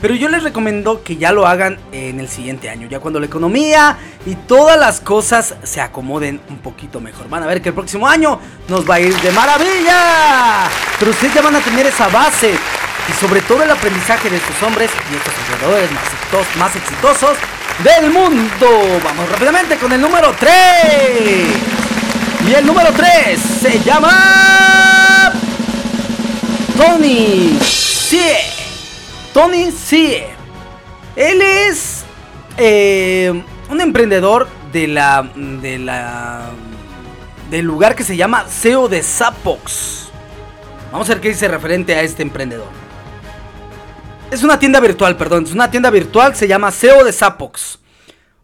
Pero yo les recomiendo que ya lo hagan en el siguiente año, ya cuando la economía y todas las cosas se acomoden un poquito mejor. Van a ver que el próximo año nos va a ir de maravilla. Pero ustedes ya van a tener esa base y sobre todo el aprendizaje de estos hombres y estos emprendedores más más exitosos del mundo. Vamos rápidamente con el número 3. Y el número 3 se llama Tony Sie. Tony Sie. Él es eh, un emprendedor de la, de la del lugar que se llama SEO de Zapox. Vamos a ver qué dice referente a este emprendedor. Es una tienda virtual, perdón. Es una tienda virtual, se llama SEO de Zapox.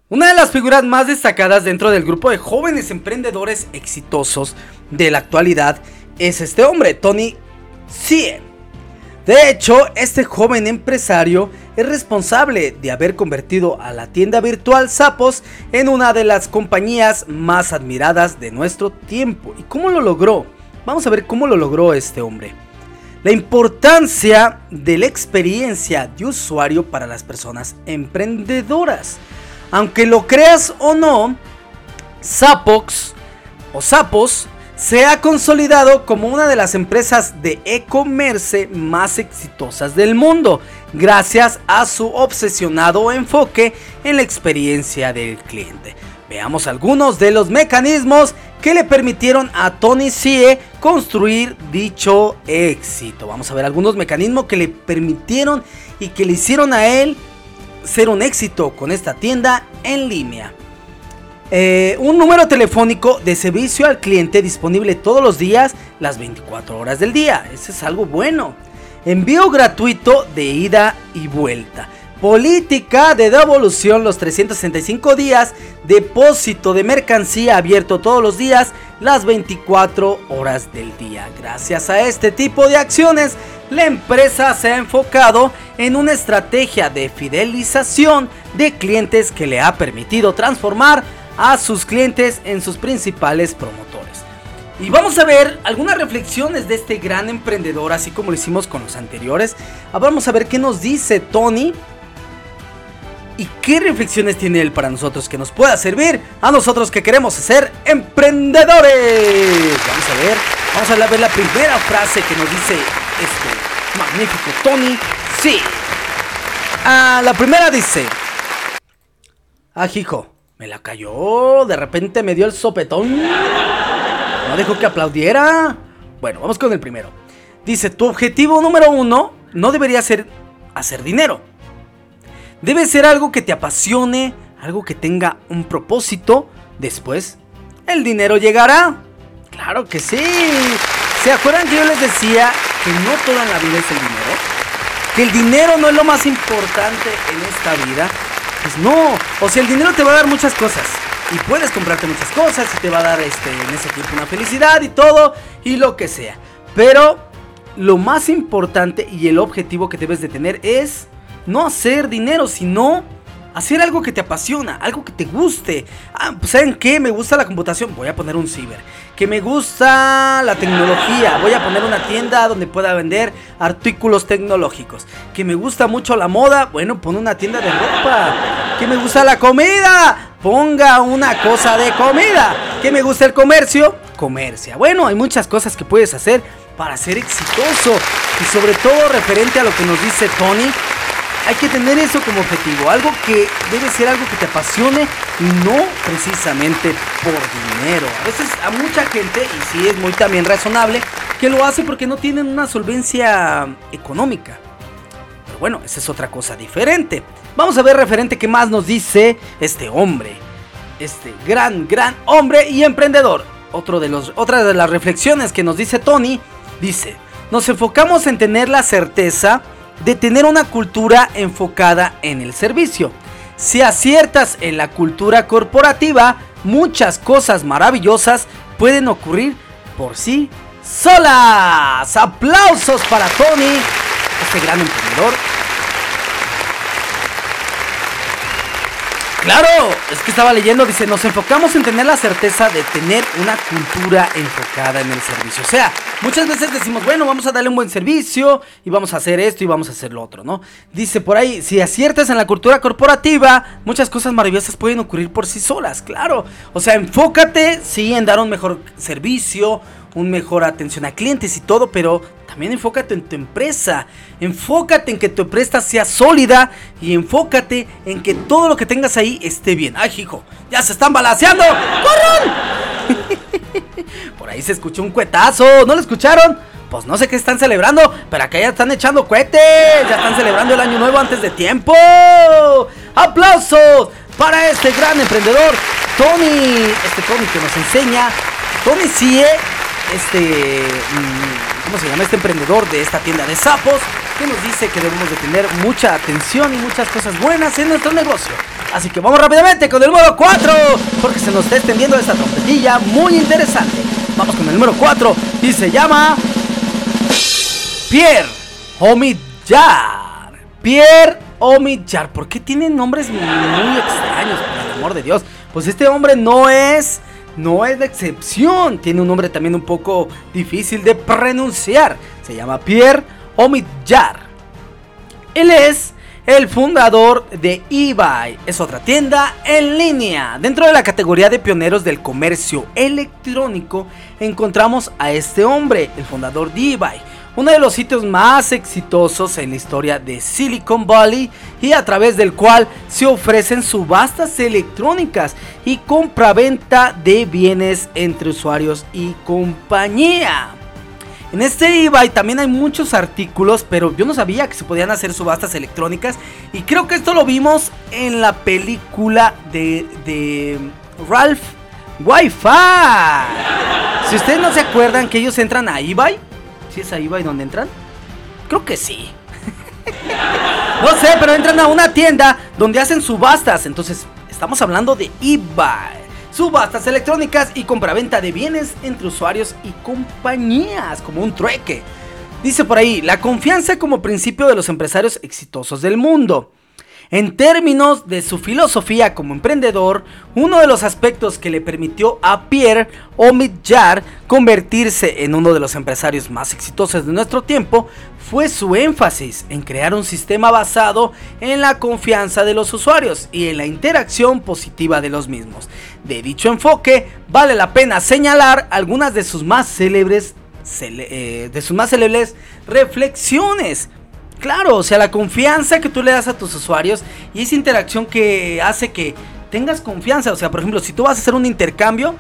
Una de las figuras más destacadas dentro del grupo de jóvenes emprendedores exitosos de la actualidad es este hombre, Tony Sie. De hecho, este joven empresario es responsable de haber convertido a la tienda virtual Sapos en una de las compañías más admiradas de nuestro tiempo. ¿Y cómo lo logró? Vamos a ver cómo lo logró este hombre. La importancia de la experiencia de usuario para las personas emprendedoras. Aunque lo creas o no, Zapox o Sapos se ha consolidado como una de las empresas de e-commerce más exitosas del mundo, gracias a su obsesionado enfoque en la experiencia del cliente. Veamos algunos de los mecanismos que le permitieron a Tony Sie construir dicho éxito. Vamos a ver algunos mecanismos que le permitieron y que le hicieron a él ser un éxito con esta tienda en línea. Eh, un número telefónico de servicio al cliente disponible todos los días, las 24 horas del día. Eso es algo bueno. Envío gratuito de ida y vuelta. Política de devolución los 365 días. Depósito de mercancía abierto todos los días, las 24 horas del día. Gracias a este tipo de acciones, la empresa se ha enfocado en una estrategia de fidelización de clientes que le ha permitido transformar a sus clientes en sus principales promotores. Y vamos a ver algunas reflexiones de este gran emprendedor, así como lo hicimos con los anteriores. Vamos a ver qué nos dice Tony y qué reflexiones tiene él para nosotros que nos pueda servir a nosotros que queremos ser emprendedores. Vamos a ver, vamos a ver la primera frase que nos dice este magnífico Tony. Sí. Ah, la primera dice: Ah, hijo, me la cayó. De repente me dio el sopetón. No dejó que aplaudiera. Bueno, vamos con el primero. Dice: Tu objetivo número uno no debería ser hacer dinero Debe ser algo que te apasione, algo que tenga un propósito. Después, el dinero llegará. Claro que sí. ¿Se acuerdan que yo les decía que no toda la vida es el dinero? Que el dinero no es lo más importante en esta vida. Pues no. O sea, el dinero te va a dar muchas cosas. Y puedes comprarte muchas cosas y te va a dar este, en ese tiempo una felicidad y todo. Y lo que sea. Pero lo más importante y el objetivo que debes de tener es no hacer dinero, sino hacer algo que te apasiona, algo que te guste. Ah, pues, ¿Saben qué? Me gusta la computación, voy a poner un ciber. Que me gusta la tecnología, voy a poner una tienda donde pueda vender artículos tecnológicos. Que me gusta mucho la moda, bueno, pon una tienda de ropa. Que me gusta la comida, ponga una cosa de comida. Que me gusta el comercio, comercia. Bueno, hay muchas cosas que puedes hacer para ser exitoso. Y sobre todo referente a lo que nos dice Tony, hay que tener eso como objetivo, algo que debe ser algo que te apasione y no precisamente por dinero. A veces a mucha gente, y sí es muy también razonable, que lo hace porque no tienen una solvencia económica. Pero bueno, esa es otra cosa diferente. Vamos a ver referente qué más nos dice este hombre. Este gran, gran hombre y emprendedor. Otro de los, otra de las reflexiones que nos dice Tony, dice, nos enfocamos en tener la certeza de tener una cultura enfocada en el servicio. Si aciertas en la cultura corporativa, muchas cosas maravillosas pueden ocurrir por sí solas. Aplausos para Tony, este gran emprendedor Claro, es que estaba leyendo, dice, nos enfocamos en tener la certeza de tener una cultura enfocada en el servicio. O sea, muchas veces decimos, bueno, vamos a darle un buen servicio y vamos a hacer esto y vamos a hacer lo otro, ¿no? Dice por ahí, si aciertas en la cultura corporativa, muchas cosas maravillosas pueden ocurrir por sí solas, claro. O sea, enfócate, sí, en dar un mejor servicio, un mejor atención a clientes y todo, pero también enfócate en tu empresa. Enfócate en que tu empresa sea sólida y enfócate en que todo lo que tengas ahí esté bien. ¡Ay, hijo! ¡Ya se están balanceando! ¡Corran! (laughs) Por ahí se escuchó un cuetazo. ¿No lo escucharon? Pues no sé qué están celebrando, pero acá ya están echando cohetes. Ya están celebrando el año nuevo antes de tiempo. ¡Aplausos para este gran emprendedor, Tony! Este Tony que nos enseña. Tony Sie este, mm, ¿cómo se llama? Este emprendedor de esta tienda de sapos que nos dice que debemos de tener mucha atención y muchas cosas buenas en nuestro negocio. Así que vamos rápidamente con el número 4, porque se nos está extendiendo esta trompetilla muy interesante. Vamos con el número 4 y se llama Pierre Omidjar. Pierre Omidjar. ¿Por qué tienen nombres muy extraños, por el amor de Dios? Pues este hombre no es no es la excepción. Tiene un nombre también un poco difícil de pronunciar. Se llama Pierre Omidjar. Él es el fundador de eBay. Es otra tienda en línea. Dentro de la categoría de pioneros del comercio electrónico encontramos a este hombre, el fundador de eBay uno de los sitios más exitosos en la historia de Silicon Valley y a través del cual se ofrecen subastas electrónicas y compraventa de bienes entre usuarios y compañía. En este eBay también hay muchos artículos, pero yo no sabía que se podían hacer subastas electrónicas y creo que esto lo vimos en la película de, de Ralph Wi-Fi. Si ustedes no se acuerdan que ellos entran a eBay ¿Si es ahí va y donde entran? Creo que sí. (laughs) no sé, pero entran a una tienda donde hacen subastas. Entonces, estamos hablando de eBay. Subastas electrónicas y compraventa de bienes entre usuarios y compañías, como un trueque. Dice por ahí, la confianza como principio de los empresarios exitosos del mundo. En términos de su filosofía como emprendedor, uno de los aspectos que le permitió a Pierre Omidyar convertirse en uno de los empresarios más exitosos de nuestro tiempo fue su énfasis en crear un sistema basado en la confianza de los usuarios y en la interacción positiva de los mismos. De dicho enfoque, vale la pena señalar algunas de sus más célebres, eh, de sus más célebres reflexiones. Claro, o sea, la confianza que tú le das a tus usuarios y esa interacción que hace que tengas confianza. O sea, por ejemplo, si tú vas a hacer un intercambio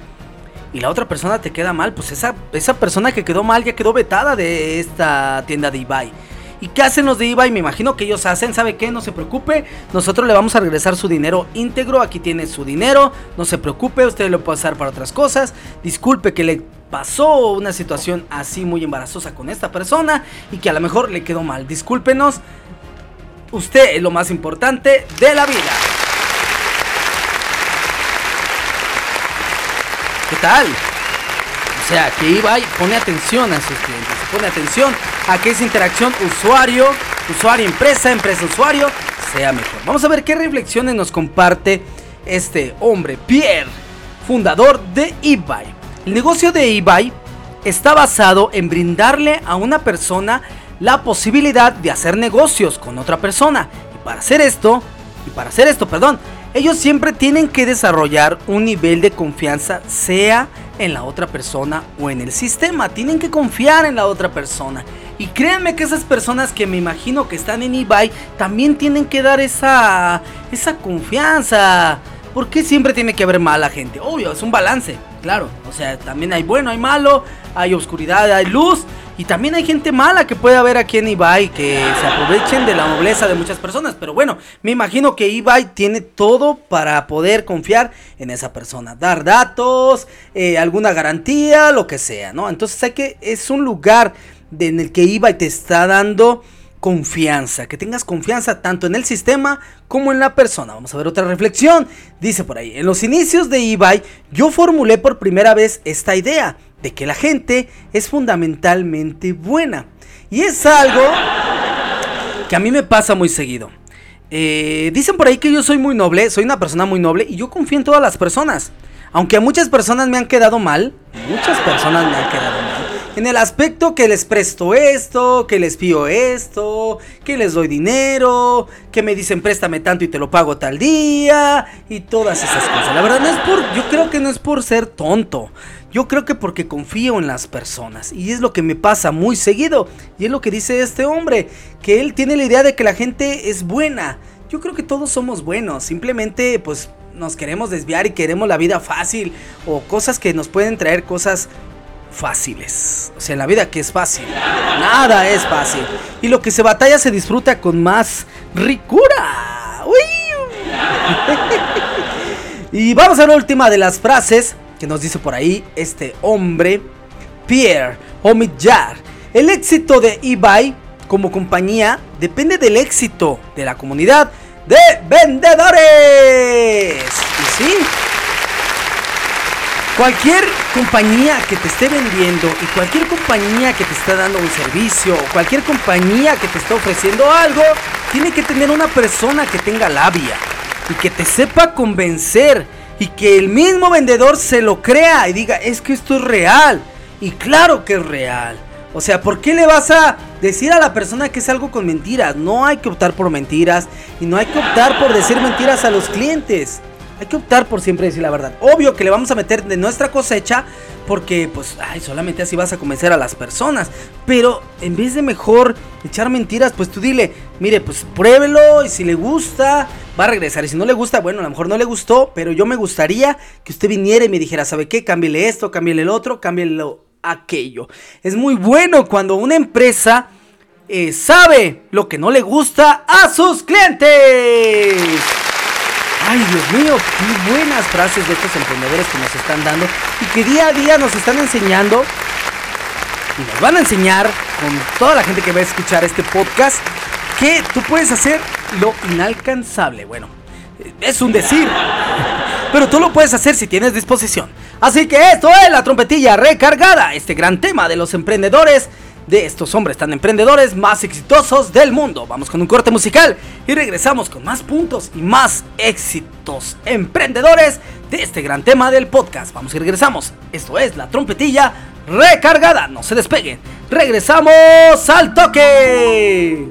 y la otra persona te queda mal, pues esa, esa persona que quedó mal ya quedó vetada de esta tienda de eBay. ¿Y qué hacen los de eBay? Me imagino que ellos hacen, ¿sabe qué? No se preocupe, nosotros le vamos a regresar su dinero íntegro, aquí tiene su dinero, no se preocupe, usted lo puede usar para otras cosas, disculpe que le pasó una situación así muy embarazosa con esta persona y que a lo mejor le quedó mal. Discúlpenos, usted es lo más importante de la vida. ¿Qué tal? Sea, que eBay pone atención a sus clientes, pone atención a que esa interacción usuario, usuario, empresa, empresa, usuario sea mejor. Vamos a ver qué reflexiones nos comparte este hombre, Pierre, fundador de eBay. El negocio de eBay está basado en brindarle a una persona la posibilidad de hacer negocios con otra persona. Y para hacer esto, y para hacer esto, perdón, ellos siempre tienen que desarrollar un nivel de confianza, sea en la otra persona o en el sistema. Tienen que confiar en la otra persona. Y créanme que esas personas que me imagino que están en eBay también tienen que dar esa, esa confianza. Porque siempre tiene que haber mala gente. Obvio, es un balance, claro. O sea, también hay bueno, hay malo, hay oscuridad, hay luz. Y también hay gente mala que puede haber aquí en eBay que se aprovechen de la nobleza de muchas personas. Pero bueno, me imagino que eBay tiene todo para poder confiar en esa persona. Dar datos, eh, alguna garantía, lo que sea, ¿no? Entonces hay que, es un lugar en el que eBay te está dando confianza, que tengas confianza tanto en el sistema como en la persona. Vamos a ver otra reflexión. Dice por ahí, en los inicios de eBay yo formulé por primera vez esta idea de que la gente es fundamentalmente buena. Y es algo que a mí me pasa muy seguido. Eh, dicen por ahí que yo soy muy noble, soy una persona muy noble y yo confío en todas las personas. Aunque a muchas personas me han quedado mal, muchas personas me han quedado mal. En el aspecto que les presto esto, que les pío esto, que les doy dinero, que me dicen préstame tanto y te lo pago tal día y todas esas cosas. La verdad no es por, yo creo que no es por ser tonto. Yo creo que porque confío en las personas. Y es lo que me pasa muy seguido. Y es lo que dice este hombre. Que él tiene la idea de que la gente es buena. Yo creo que todos somos buenos. Simplemente pues nos queremos desviar y queremos la vida fácil. O cosas que nos pueden traer cosas fáciles. O sea, la vida que es fácil. Nada es fácil. Y lo que se batalla se disfruta con más ricura. (laughs) y vamos a la última de las frases que nos dice por ahí este hombre, Pierre Omidjar. El éxito de eBay como compañía depende del éxito de la comunidad de vendedores. Y sí, cualquier compañía que te esté vendiendo y cualquier compañía que te está dando un servicio o cualquier compañía que te está ofreciendo algo, tiene que tener una persona que tenga labia y que te sepa convencer y que el mismo vendedor se lo crea y diga, es que esto es real. Y claro que es real. O sea, ¿por qué le vas a decir a la persona que es algo con mentiras? No hay que optar por mentiras y no hay que optar por decir mentiras a los clientes. Hay que optar por siempre decir la verdad. Obvio que le vamos a meter de nuestra cosecha porque pues ay, solamente así vas a convencer a las personas. Pero en vez de mejor echar mentiras, pues tú dile, mire, pues pruébelo y si le gusta, va a regresar. Y si no le gusta, bueno, a lo mejor no le gustó, pero yo me gustaría que usted viniera y me dijera, ¿sabe qué? Cámbiale esto, cámbiale el otro, cámbiale aquello. Es muy bueno cuando una empresa eh, sabe lo que no le gusta a sus clientes. Ay, Dios mío, qué buenas frases de estos emprendedores que nos están dando y que día a día nos están enseñando y nos van a enseñar con toda la gente que va a escuchar este podcast que tú puedes hacer lo inalcanzable. Bueno, es un decir, (laughs) pero tú lo puedes hacer si tienes disposición. Así que esto es la trompetilla recargada, este gran tema de los emprendedores de estos hombres tan emprendedores más exitosos del mundo. Vamos con un corte musical y regresamos con más puntos y más éxitos emprendedores de este gran tema del podcast. Vamos y regresamos. Esto es la trompetilla recargada. No se despeguen. Regresamos al toque.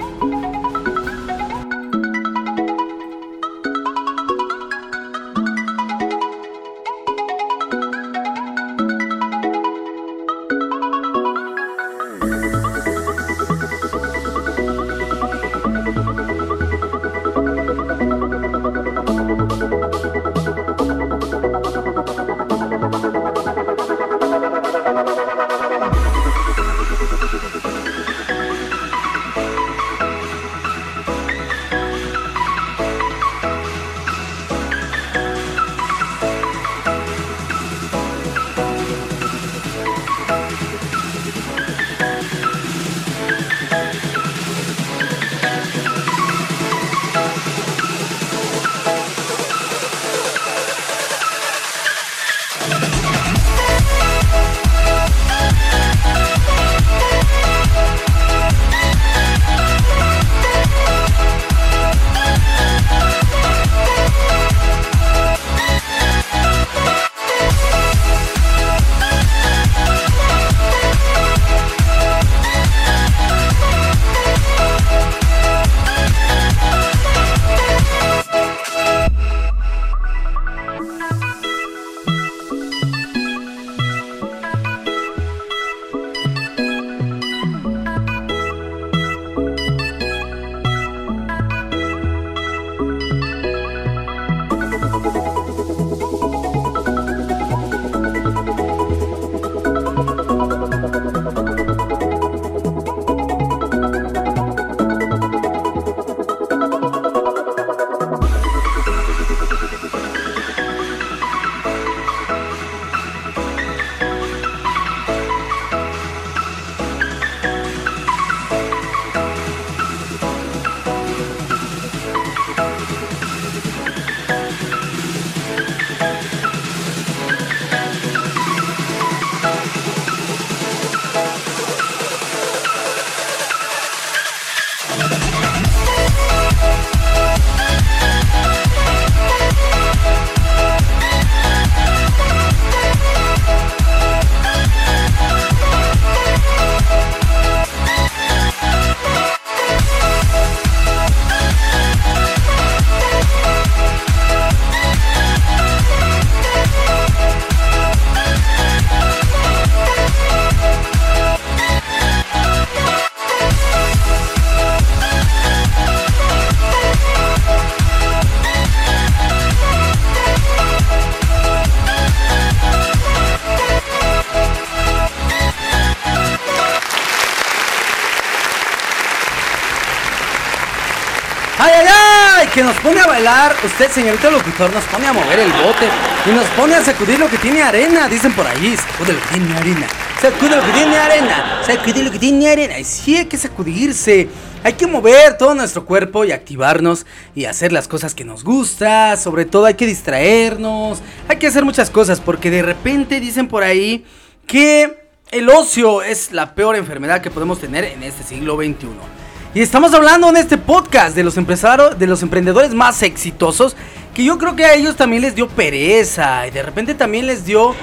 Usted, señorito locutor, nos pone a mover el bote y nos pone a sacudir lo que tiene arena. Dicen por ahí, sacude lo que tiene arena. Sacude lo que tiene arena. Sacude lo que tiene arena. Y sí hay que sacudirse. Hay que mover todo nuestro cuerpo y activarnos y hacer las cosas que nos gusta. Sobre todo hay que distraernos. Hay que hacer muchas cosas porque de repente dicen por ahí que el ocio es la peor enfermedad que podemos tener en este siglo XXI. Y estamos hablando en este podcast de los empresarios, de los emprendedores más exitosos, que yo creo que a ellos también les dio pereza y de repente también les dio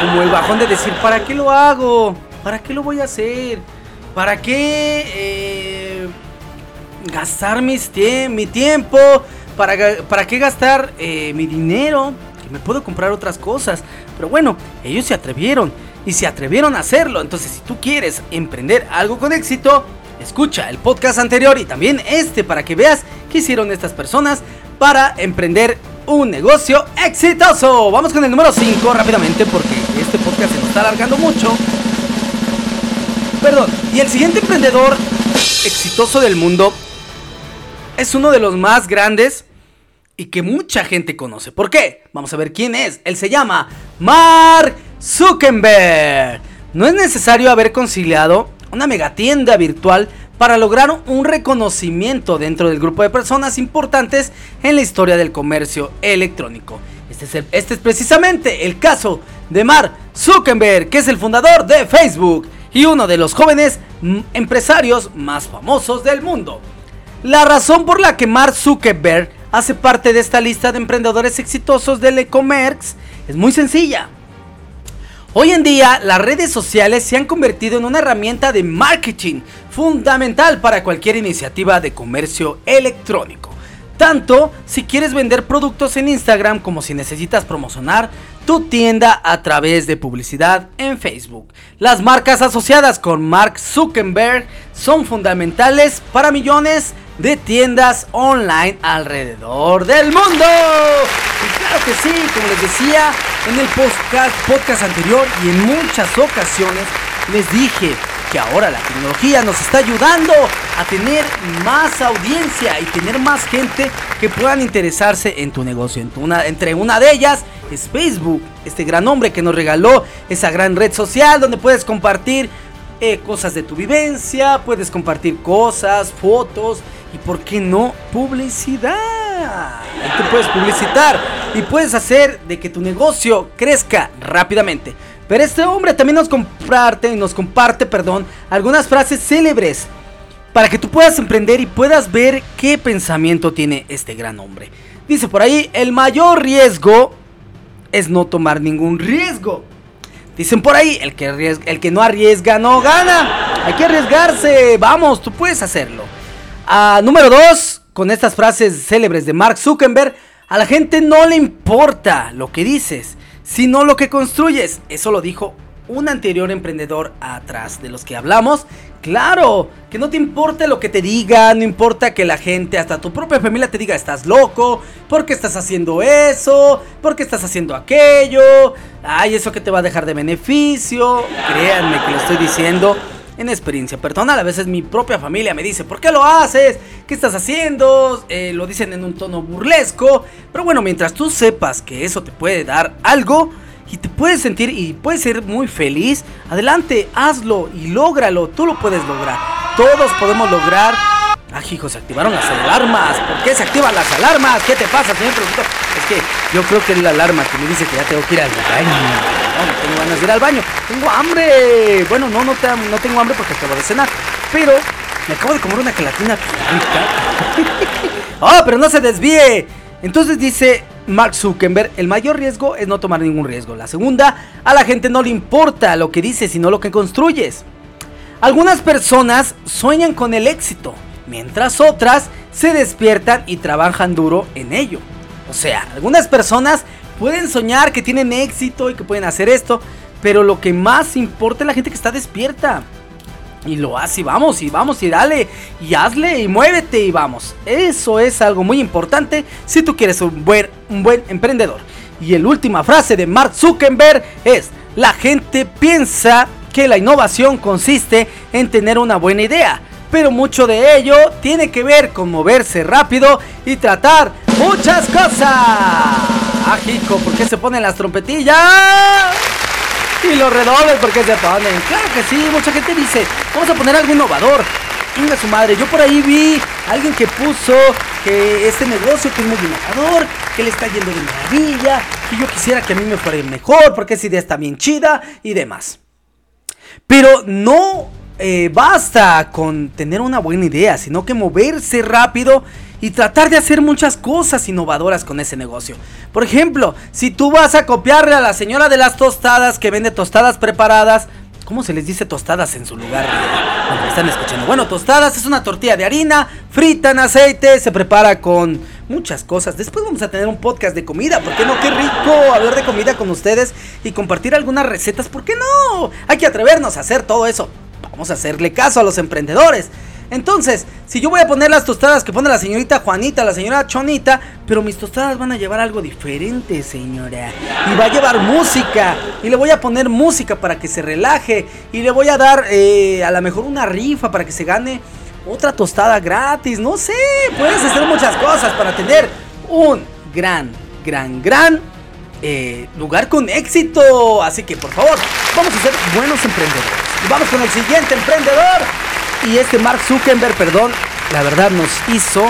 como el bajón de decir, ¿para qué lo hago? ¿Para qué lo voy a hacer? ¿Para qué eh, gastar mi tiempo? ¿Para, ¿Para qué gastar eh, mi dinero? Que me puedo comprar otras cosas. Pero bueno, ellos se atrevieron y se atrevieron a hacerlo. Entonces, si tú quieres emprender algo con éxito, escucha el podcast anterior y también este para que veas qué hicieron estas personas para emprender un negocio exitoso. Vamos con el número 5 rápidamente porque este podcast se nos está alargando mucho. Perdón, y el siguiente emprendedor exitoso del mundo es uno de los más grandes y que mucha gente conoce. ¿Por qué? Vamos a ver quién es. Él se llama Mark Zuckerberg. No es necesario haber conciliado una megatienda virtual para lograr un reconocimiento dentro del grupo de personas importantes en la historia del comercio electrónico. Este es, este es precisamente el caso de Mark Zuckerberg, que es el fundador de Facebook y uno de los jóvenes empresarios más famosos del mundo. La razón por la que Mark Zuckerberg hace parte de esta lista de emprendedores exitosos del e-commerce es muy sencilla. Hoy en día las redes sociales se han convertido en una herramienta de marketing fundamental para cualquier iniciativa de comercio electrónico. Tanto si quieres vender productos en Instagram como si necesitas promocionar tu tienda a través de publicidad en Facebook. Las marcas asociadas con Mark Zuckerberg son fundamentales para millones de tiendas online alrededor del mundo. Claro que sí, como les decía en el podcast, anterior y en muchas ocasiones les dije que ahora la tecnología nos está ayudando a tener más audiencia y tener más gente que puedan interesarse en tu negocio. Entre una de ellas es Facebook, este gran hombre que nos regaló esa gran red social donde puedes compartir eh, cosas de tu vivencia, puedes compartir cosas, fotos y por qué no publicidad. Ahí tú puedes publicitar y puedes hacer de que tu negocio crezca rápidamente. Pero este hombre también nos comparte, nos comparte, perdón, algunas frases célebres para que tú puedas emprender y puedas ver qué pensamiento tiene este gran hombre. Dice por ahí, el mayor riesgo es no tomar ningún riesgo. Dicen por ahí, el que, el que no arriesga no gana. Hay que arriesgarse. Vamos, tú puedes hacerlo. Ah, número 2, con estas frases célebres de Mark Zuckerberg, a la gente no le importa lo que dices, sino lo que construyes. Eso lo dijo un anterior emprendedor atrás de los que hablamos, Claro, que no te importe lo que te diga, no importa que la gente, hasta tu propia familia te diga estás loco, porque estás haciendo eso, porque estás haciendo aquello, ay, eso que te va a dejar de beneficio. Créanme que lo estoy diciendo en experiencia personal. A veces mi propia familia me dice, ¿por qué lo haces? ¿Qué estás haciendo? Eh, lo dicen en un tono burlesco. Pero bueno, mientras tú sepas que eso te puede dar algo y te puedes sentir y puedes ser muy feliz, adelante, hazlo y lógralo. Tú lo puedes lograr. Todos podemos lograr. Ah, hijos, se activaron las alarmas. ¿Por qué se activan las alarmas? ¿Qué te pasa, señor productor? Es que yo creo que es la alarma que me dice que ya tengo que ir al baño. No tengo ganas de ir al baño. Tengo hambre. Bueno, no, no, no tengo hambre porque acabo de cenar. Pero me acabo de comer una gelatina (laughs) ¡Oh, pero no se desvíe! Entonces dice Mark Zuckerberg, el mayor riesgo es no tomar ningún riesgo. La segunda, a la gente no le importa lo que dices, sino lo que construyes. Algunas personas sueñan con el éxito, mientras otras se despiertan y trabajan duro en ello. O sea, algunas personas pueden soñar que tienen éxito y que pueden hacer esto, pero lo que más importa es la gente que está despierta. Y lo hace y vamos, y vamos, y dale, y hazle, y muévete, y vamos. Eso es algo muy importante si tú quieres un buen, un buen emprendedor. Y la última frase de Mark Zuckerberg es, la gente piensa que la innovación consiste en tener una buena idea, pero mucho de ello tiene que ver con moverse rápido y tratar muchas cosas. Ajico, ¿por qué se ponen las trompetillas? Y los redobles, ¿por qué se ponen? Claro que sí, mucha gente dice, vamos a poner algo innovador. Venga su madre, yo por ahí vi a alguien que puso que este negocio que es muy innovador, que le está yendo de maravilla, que yo quisiera que a mí me fuera mejor, porque esa idea está bien chida y demás. Pero no eh, basta con tener una buena idea, sino que moverse rápido y tratar de hacer muchas cosas innovadoras con ese negocio. Por ejemplo, si tú vas a copiarle a la señora de las tostadas que vende tostadas preparadas, ¿cómo se les dice tostadas en su lugar? Están escuchando. Bueno, tostadas es una tortilla de harina, frita en aceite, se prepara con muchas cosas. Después vamos a tener un podcast de comida, ¿por qué no? Qué rico hablar de comida con ustedes y compartir algunas recetas, ¿por qué no? Hay que atrevernos a hacer todo eso. Vamos a hacerle caso a los emprendedores. Entonces, si yo voy a poner las tostadas que pone la señorita Juanita, la señora Chonita, pero mis tostadas van a llevar algo diferente, señora. Y va a llevar música. Y le voy a poner música para que se relaje. Y le voy a dar eh, a lo mejor una rifa para que se gane otra tostada gratis. No sé, puedes hacer muchas cosas para tener un gran, gran, gran eh, lugar con éxito. Así que por favor, vamos a ser buenos emprendedores. Y vamos con el siguiente emprendedor. Y este Mark Zuckerberg, perdón, la verdad nos hizo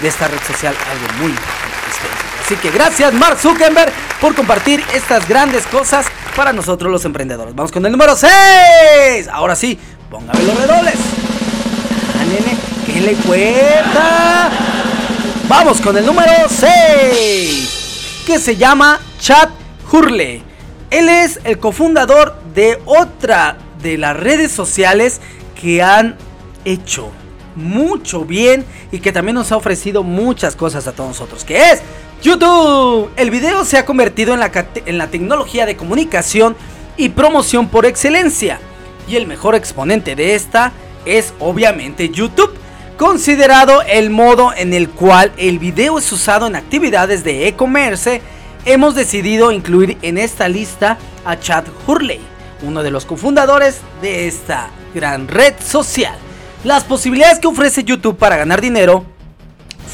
de esta red social algo muy Así que gracias Mark Zuckerberg por compartir estas grandes cosas para nosotros los emprendedores. Vamos con el número 6. Ahora sí, póngame los redobles. Ah, nene, ¿qué le cuenta? Vamos con el número 6. Que se llama Chad Hurley. Él es el cofundador de otra de las redes sociales que han hecho mucho bien y que también nos ha ofrecido muchas cosas a todos nosotros, que es YouTube. El video se ha convertido en la, en la tecnología de comunicación y promoción por excelencia. Y el mejor exponente de esta es obviamente YouTube, considerado el modo en el cual el video es usado en actividades de e-commerce. Hemos decidido incluir en esta lista a Chad Hurley, uno de los cofundadores de esta gran red social. Las posibilidades que ofrece YouTube para ganar dinero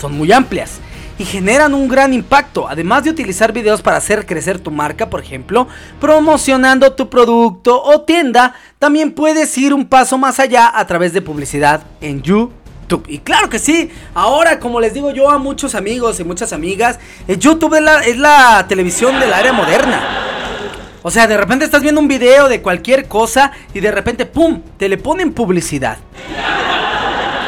son muy amplias y generan un gran impacto, además de utilizar videos para hacer crecer tu marca, por ejemplo, promocionando tu producto o tienda, también puedes ir un paso más allá a través de publicidad en YouTube. Y claro que sí, ahora como les digo yo a muchos amigos y muchas amigas, eh, YouTube es la, la televisión del área moderna. O sea, de repente estás viendo un video de cualquier cosa y de repente, ¡pum!, te le ponen publicidad.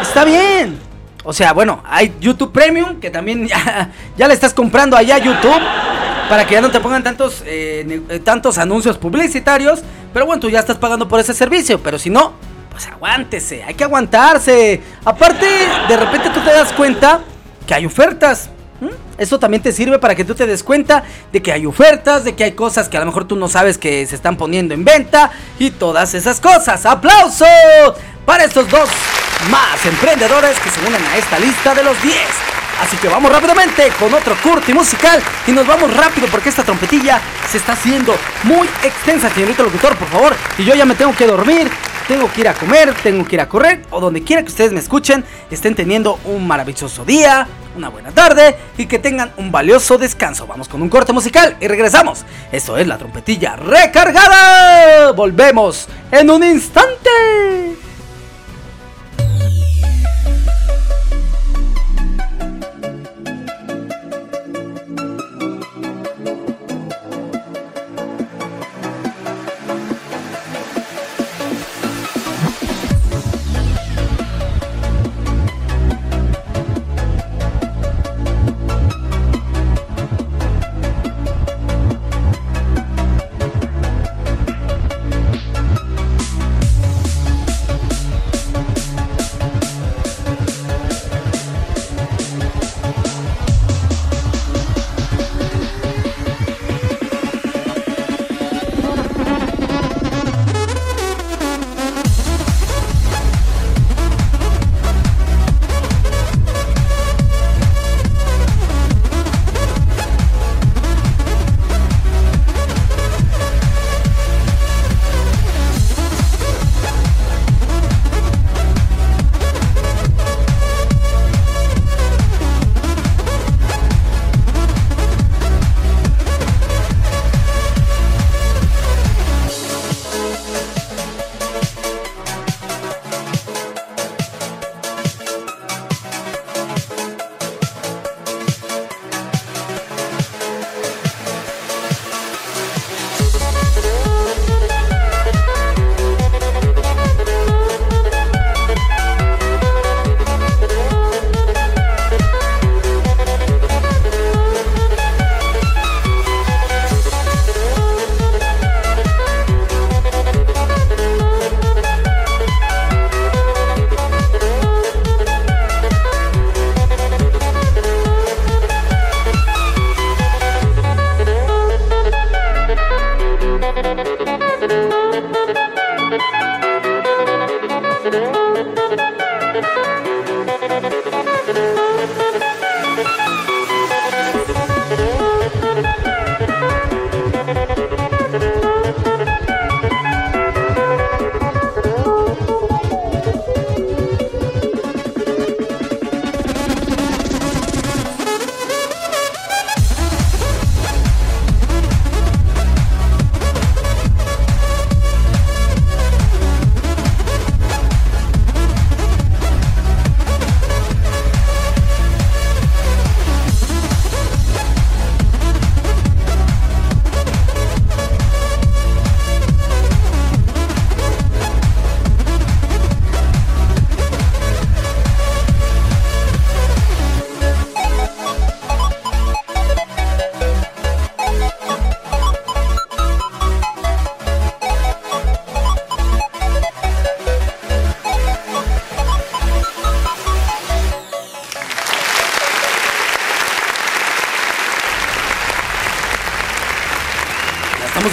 Está bien. O sea, bueno, hay YouTube Premium que también ya, le estás comprando allá a YouTube para que ya no te pongan tantos, eh, tantos anuncios publicitarios. Pero bueno, tú ya estás pagando por ese servicio. Pero si no, pues aguántese, hay que aguantarse. Aparte, de repente tú te das cuenta que hay ofertas. ¿Mm? Esto también te sirve para que tú te des cuenta de que hay ofertas, de que hay cosas que a lo mejor tú no sabes que se están poniendo en venta y todas esas cosas. ¡Aplausos! Para estos dos más emprendedores que se unen a esta lista de los 10. Así que vamos rápidamente con otro curti musical y nos vamos rápido porque esta trompetilla se está haciendo muy extensa, señorito locutor, por favor. Y yo ya me tengo que dormir, tengo que ir a comer, tengo que ir a correr o donde quiera que ustedes me escuchen, estén teniendo un maravilloso día, una buena tarde y que tengan un valioso descanso. Vamos con un corte musical y regresamos. Esto es la trompetilla recargada. Volvemos en un instante.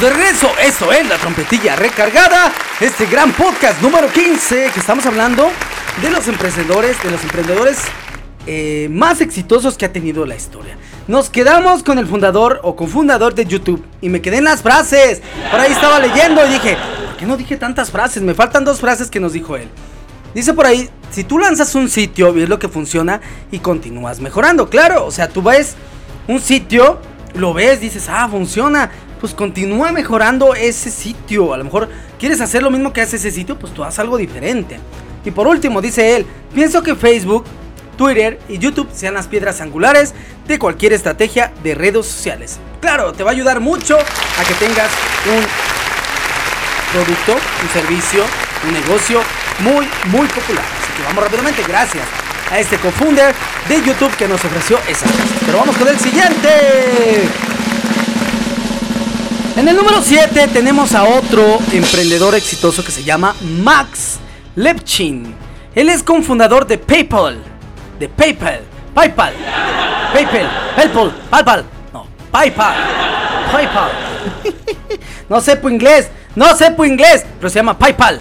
De regreso. Eso es la trompetilla recargada. Este gran podcast número 15 que estamos hablando de los emprendedores, de los emprendedores eh, más exitosos que ha tenido la historia. Nos quedamos con el fundador o cofundador de YouTube y me quedé en las frases. Por ahí estaba leyendo y dije, ¿por qué no dije tantas frases? Me faltan dos frases que nos dijo él. Dice por ahí, si tú lanzas un sitio, ves lo que funciona y continúas mejorando. Claro, o sea, tú ves un sitio, lo ves, dices, ah, funciona pues continúa mejorando ese sitio. A lo mejor quieres hacer lo mismo que hace ese sitio, pues tú haz algo diferente. Y por último, dice él, pienso que Facebook, Twitter y YouTube sean las piedras angulares de cualquier estrategia de redes sociales. Claro, te va a ayudar mucho a que tengas un producto, un servicio, un negocio muy, muy popular. Así que vamos rápidamente, gracias a este cofounder de YouTube que nos ofreció esa. Pero vamos con el siguiente. En el número 7 tenemos a otro emprendedor exitoso que se llama Max Lepchin. Él es cofundador de PayPal, de PayPal, PayPal, PayPal, PayPal, PayPal, no, PayPal, PayPal. no sepo inglés, no sepo inglés, pero se llama PayPal.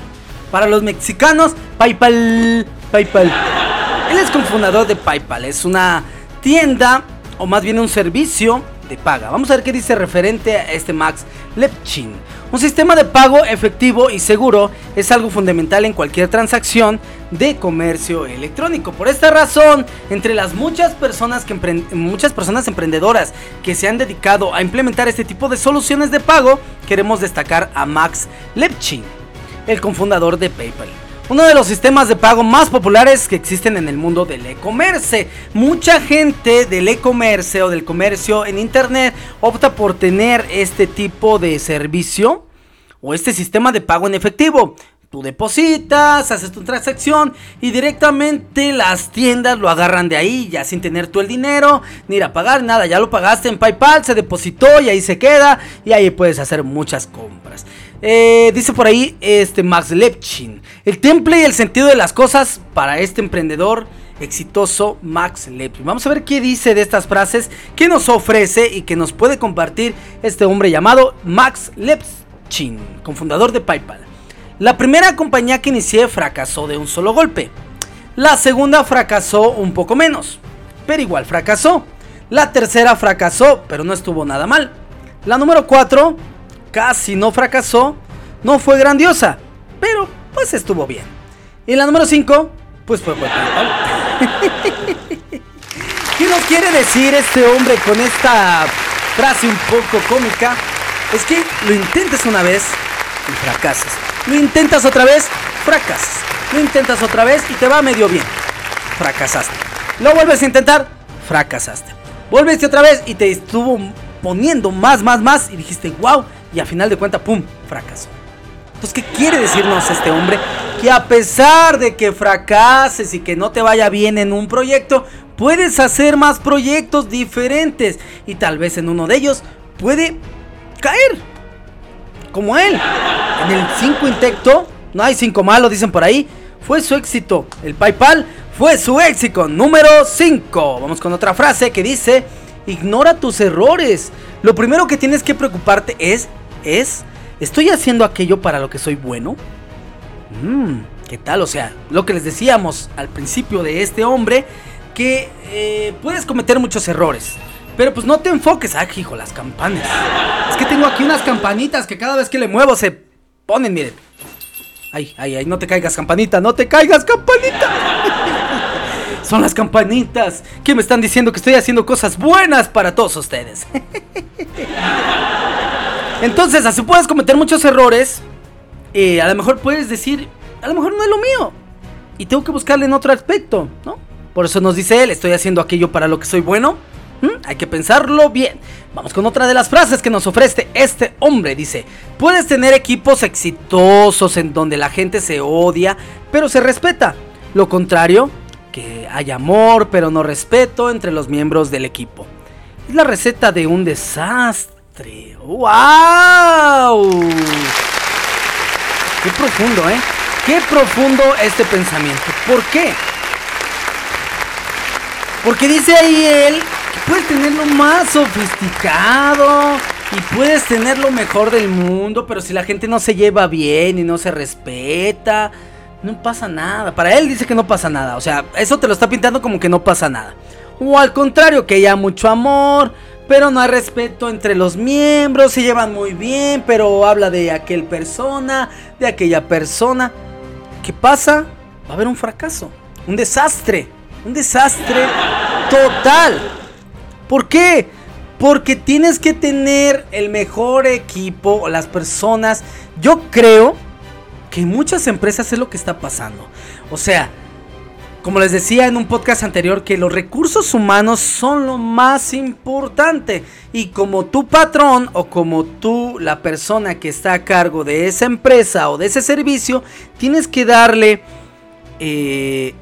Para los mexicanos, PayPal, PayPal. Él es cofundador de PayPal, es una tienda o más bien un servicio de paga. Vamos a ver qué dice referente a este Max Lepchin. Un sistema de pago efectivo y seguro es algo fundamental en cualquier transacción de comercio electrónico. Por esta razón, entre las muchas personas, que muchas personas emprendedoras que se han dedicado a implementar este tipo de soluciones de pago, queremos destacar a Max Lepchin, el cofundador de PayPal uno de los sistemas de pago más populares que existen en el mundo del e-commerce. Mucha gente del e-commerce o del comercio en internet opta por tener este tipo de servicio o este sistema de pago en efectivo. Tú depositas, haces tu transacción y directamente las tiendas lo agarran de ahí, ya sin tener tú el dinero, ni ir a pagar nada, ya lo pagaste en PayPal, se depositó y ahí se queda y ahí puedes hacer muchas compras. Eh, dice por ahí este Max Lepchin. El temple y el sentido de las cosas para este emprendedor exitoso Max Lepchin. Vamos a ver qué dice de estas frases que nos ofrece y que nos puede compartir este hombre llamado Max Lepchin, cofundador de PayPal. La primera compañía que inicié fracasó de un solo golpe. La segunda fracasó un poco menos, pero igual fracasó. La tercera fracasó, pero no estuvo nada mal. La número 4 casi no fracasó, no fue grandiosa, pero pues estuvo bien. Y la número 5, pues fue (laughs) ¿Qué nos quiere decir este hombre con esta frase un poco cómica? Es que lo intentes una vez y fracasas. Lo intentas otra vez, fracasas. Lo intentas otra vez y te va medio bien. Fracasaste. Lo vuelves a intentar, fracasaste. Volviste otra vez y te estuvo poniendo más, más, más y dijiste, wow, y a final de cuentas, ¡pum!, fracasó. Entonces, ¿qué quiere decirnos este hombre? Que a pesar de que fracases y que no te vaya bien en un proyecto, puedes hacer más proyectos diferentes y tal vez en uno de ellos puede caer. Como él. En el 5 intento, no hay 5 malos, dicen por ahí, fue su éxito. El PayPal fue su éxito número 5. Vamos con otra frase que dice, ignora tus errores. Lo primero que tienes que preocuparte es es, ¿estoy haciendo aquello para lo que soy bueno? Mmm, ¿qué tal? O sea, lo que les decíamos al principio de este hombre, que eh, puedes cometer muchos errores. Pero pues no te enfoques, ah, hijo, las campanas. Es que tengo aquí unas campanitas que cada vez que le muevo se ponen, miren. Ay, ay, ay, no te caigas, campanita, no te caigas, campanita. (laughs) Son las campanitas que me están diciendo que estoy haciendo cosas buenas para todos ustedes. (laughs) Entonces, así puedes cometer muchos errores. Eh, a lo mejor puedes decir, a lo mejor no es lo mío. Y tengo que buscarle en otro aspecto, ¿no? Por eso nos dice él, estoy haciendo aquello para lo que soy bueno. Hay que pensarlo bien. Vamos con otra de las frases que nos ofrece este hombre. Dice, puedes tener equipos exitosos en donde la gente se odia, pero se respeta. Lo contrario, que hay amor, pero no respeto entre los miembros del equipo. Es la receta de un desastre. ¡Wow! Qué profundo, ¿eh? Qué profundo este pensamiento. ¿Por qué? Porque dice ahí él que puedes tener lo más sofisticado y puedes tener lo mejor del mundo, pero si la gente no se lleva bien y no se respeta, no pasa nada. Para él dice que no pasa nada. O sea, eso te lo está pintando como que no pasa nada. O al contrario, que haya mucho amor, pero no hay respeto entre los miembros, se llevan muy bien, pero habla de aquel persona, de aquella persona. ¿Qué pasa? Va a haber un fracaso, un desastre, un desastre total. ¿Por qué? Porque tienes que tener el mejor equipo, las personas. Yo creo que en muchas empresas es lo que está pasando. O sea, como les decía en un podcast anterior, que los recursos humanos son lo más importante. Y como tu patrón o como tú, la persona que está a cargo de esa empresa o de ese servicio, tienes que darle eh,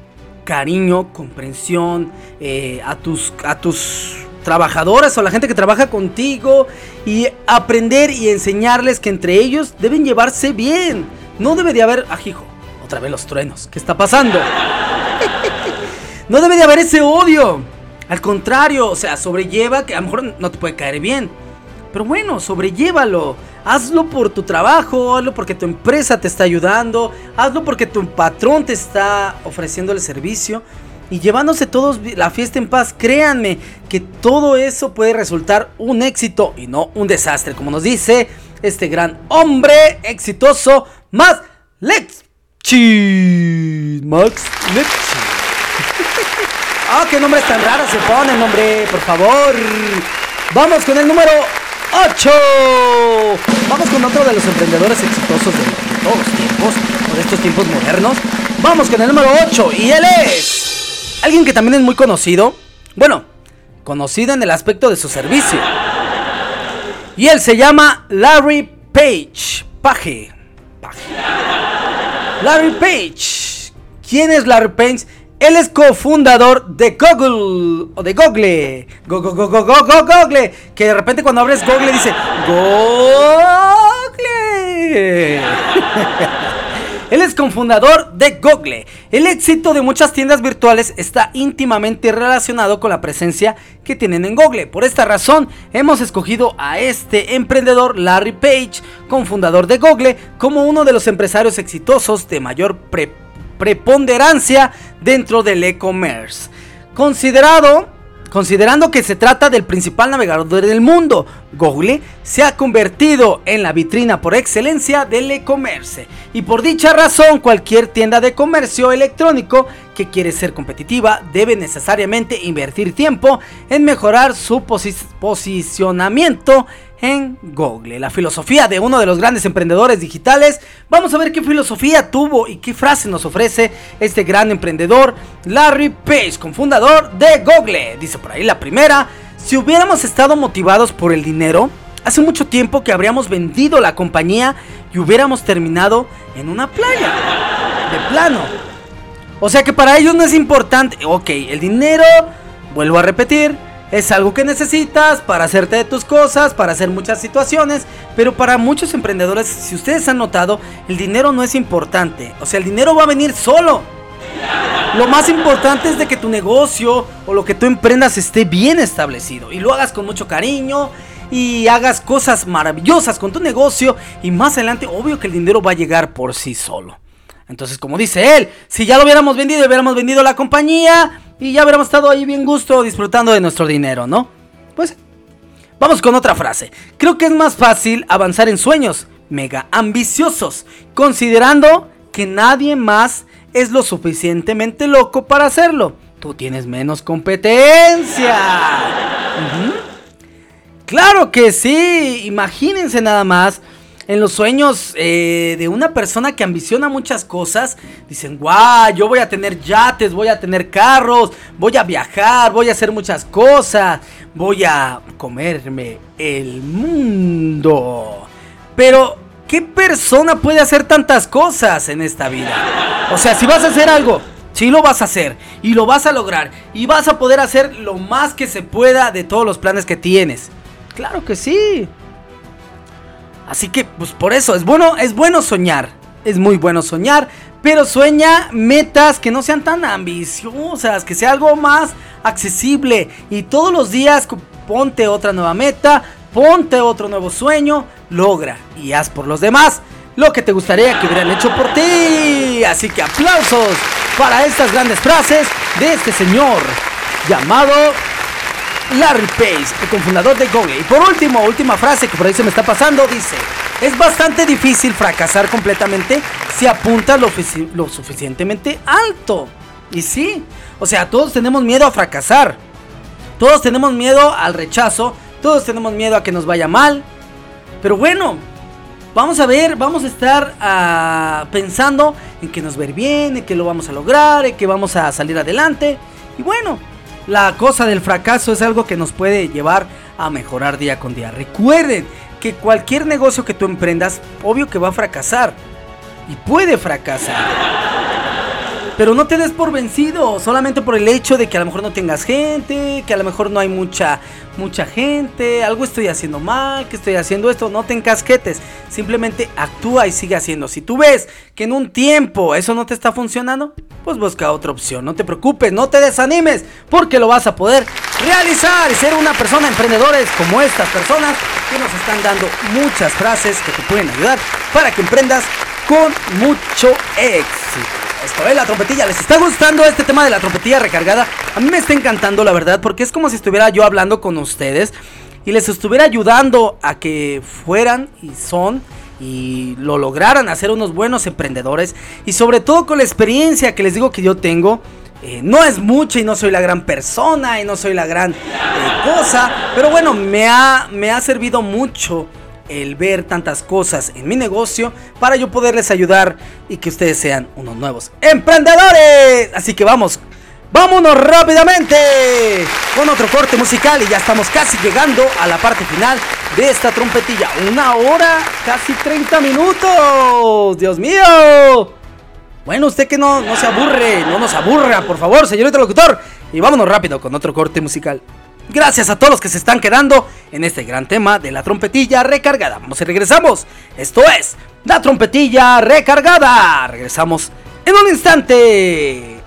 cariño, comprensión eh, a, tus, a tus trabajadores o la gente que trabaja contigo y aprender y enseñarles que entre ellos deben llevarse bien. No debe de haber, ajijo, otra vez los truenos. ¿Qué está pasando? no debe de haber ese odio. Al contrario, o sea, sobrelleva que a lo mejor no te puede caer bien. Pero bueno, sobrelllévalo. Hazlo por tu trabajo, hazlo porque tu empresa te está ayudando, hazlo porque tu patrón te está ofreciendo el servicio. Y llevándose todos la fiesta en paz, créanme que todo eso puede resultar un éxito y no un desastre, como nos dice este gran hombre exitoso, Max Lexchi. Max Lexchi. (laughs) Ah, qué nombre tan raro se pone, nombre, por favor. Vamos con el número 8. Vamos con otro de los emprendedores exitosos de todos los tiempos, o de estos tiempos modernos. Vamos con el número 8 y él es alguien que también es muy conocido. Bueno, conocido en el aspecto de su servicio. Y él se llama Larry Page. Page. Page. Larry Page. ¿Quién es Larry Page? Él es cofundador de Google o de Google. Go, go, go, go, go, go, Google. Que de repente cuando abres Google dice Google. Él es cofundador de Google. El éxito de muchas tiendas virtuales está íntimamente relacionado con la presencia que tienen en Google. Por esta razón, hemos escogido a este emprendedor, Larry Page, cofundador de Google, como uno de los empresarios exitosos de mayor pre preponderancia dentro del e-commerce. Considerado Considerando que se trata del principal navegador del mundo, Google se ha convertido en la vitrina por excelencia del e-commerce. Y por dicha razón, cualquier tienda de comercio electrónico que quiere ser competitiva debe necesariamente invertir tiempo en mejorar su posicionamiento en Google. La filosofía de uno de los grandes emprendedores digitales. Vamos a ver qué filosofía tuvo y qué frase nos ofrece este gran emprendedor, Larry Page, cofundador de Google. Dice por ahí la primera, si hubiéramos estado motivados por el dinero, hace mucho tiempo que habríamos vendido la compañía y hubiéramos terminado en una playa. De plano. O sea que para ellos no es importante. Ok, el dinero, vuelvo a repetir, es algo que necesitas para hacerte de tus cosas, para hacer muchas situaciones, pero para muchos emprendedores, si ustedes han notado, el dinero no es importante. O sea, el dinero va a venir solo. Lo más importante es de que tu negocio o lo que tú emprendas esté bien establecido y lo hagas con mucho cariño y hagas cosas maravillosas con tu negocio y más adelante obvio que el dinero va a llegar por sí solo. Entonces, como dice él, si ya lo hubiéramos vendido, hubiéramos vendido la compañía, y ya hubiéramos estado ahí bien gusto disfrutando de nuestro dinero, ¿no? Pues vamos con otra frase. Creo que es más fácil avanzar en sueños mega ambiciosos, considerando que nadie más es lo suficientemente loco para hacerlo. Tú tienes menos competencia. (laughs) Claro que sí, imagínense nada más en los sueños eh, de una persona que ambiciona muchas cosas, dicen, guau, yo voy a tener yates, voy a tener carros, voy a viajar, voy a hacer muchas cosas, voy a comerme el mundo. Pero, ¿qué persona puede hacer tantas cosas en esta vida? O sea, si vas a hacer algo, Sí lo vas a hacer y lo vas a lograr y vas a poder hacer lo más que se pueda de todos los planes que tienes. Claro que sí. Así que, pues por eso, es bueno, es bueno soñar. Es muy bueno soñar. Pero sueña metas que no sean tan ambiciosas, que sea algo más accesible. Y todos los días ponte otra nueva meta, ponte otro nuevo sueño, logra y haz por los demás lo que te gustaría que hubieran hecho por ti. Así que aplausos para estas grandes frases de este señor llamado Larry Page, el cofundador de Google. Y por último, última frase que por ahí se me está pasando, dice, es bastante difícil fracasar completamente si apuntas lo, suficientemente alto. Y sí, o sea, todos tenemos miedo a fracasar. Todos tenemos miedo al rechazo. Todos tenemos miedo a que nos vaya mal. Pero bueno, vamos a ver, vamos a estar ah, pensando en que nos ir bien, en que lo vamos a lograr, en que vamos a salir adelante. Y bueno, la cosa del fracaso es algo que nos puede llevar a mejorar día con día. Recuerden que cualquier negocio que tú emprendas, obvio que va a fracasar. Y puede fracasar. Pero no te des por vencido, solamente por el hecho de que a lo mejor no tengas gente, que a lo mejor no hay mucha, mucha gente, algo estoy haciendo mal, que estoy haciendo esto, no te encasquetes, simplemente actúa y sigue haciendo. Si tú ves que en un tiempo eso no te está funcionando, pues busca otra opción, no te preocupes, no te desanimes, porque lo vas a poder realizar y ser una persona emprendedores como estas personas que nos están dando muchas frases que te pueden ayudar para que emprendas con mucho éxito. Esto es la trompetilla. ¿Les está gustando este tema de la trompetilla recargada? A mí me está encantando, la verdad, porque es como si estuviera yo hablando con ustedes y les estuviera ayudando a que fueran y son y lo lograran hacer unos buenos emprendedores y sobre todo con la experiencia que les digo que yo tengo. Eh, no es mucha y no soy la gran persona y no soy la gran eh, cosa, pero bueno, me ha, me ha servido mucho el ver tantas cosas en mi negocio para yo poderles ayudar y que ustedes sean unos nuevos emprendedores. Así que vamos, vámonos rápidamente con otro corte musical y ya estamos casi llegando a la parte final de esta trompetilla. Una hora, casi 30 minutos. Dios mío. Bueno, usted que no, no se aburre, no nos aburra, por favor, señorito locutor. Y vámonos rápido con otro corte musical. Gracias a todos los que se están quedando en este gran tema de la trompetilla recargada. Vamos y regresamos. Esto es la trompetilla recargada. Regresamos en un instante.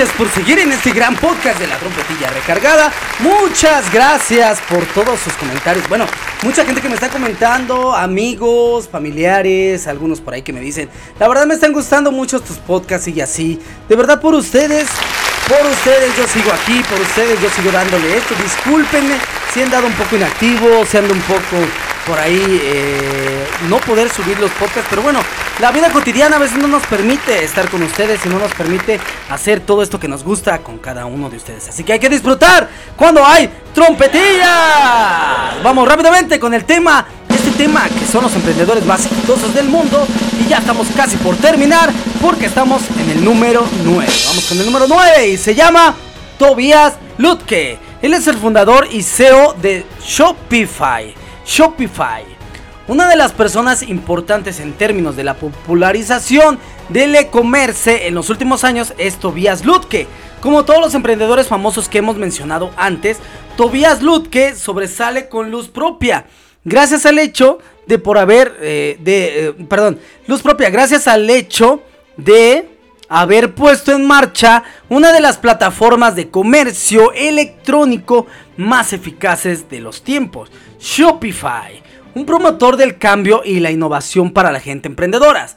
Gracias por seguir en este gran podcast de la trompetilla recargada. Muchas gracias por todos sus comentarios. Bueno, mucha gente que me está comentando, amigos, familiares, algunos por ahí que me dicen, la verdad me están gustando mucho tus podcasts y así. De verdad por ustedes, por ustedes yo sigo aquí, por ustedes yo sigo dándole esto. Discúlpenme si han dado un poco inactivo, si ando un poco por ahí eh, no poder subir los podcasts, pero bueno, la vida cotidiana a veces no nos permite estar con ustedes y no nos permite hacer todo esto que nos gusta con cada uno de ustedes. Así que hay que disfrutar cuando hay trompetilla. Vamos rápidamente con el tema, este tema que son los emprendedores más exitosos del mundo y ya estamos casi por terminar porque estamos en el número 9. Vamos con el número 9 y se llama Tobias Lutke. Él es el fundador y CEO de Shopify. Shopify. Una de las personas importantes en términos de la popularización del e-commerce en los últimos años es Tobias Lutke. Como todos los emprendedores famosos que hemos mencionado antes, Tobias Lutke sobresale con luz propia. Gracias al hecho de por haber, eh, de, eh, perdón, luz propia, gracias al hecho de haber puesto en marcha una de las plataformas de comercio electrónico más eficaces de los tiempos, Shopify, un promotor del cambio y la innovación para la gente emprendedora.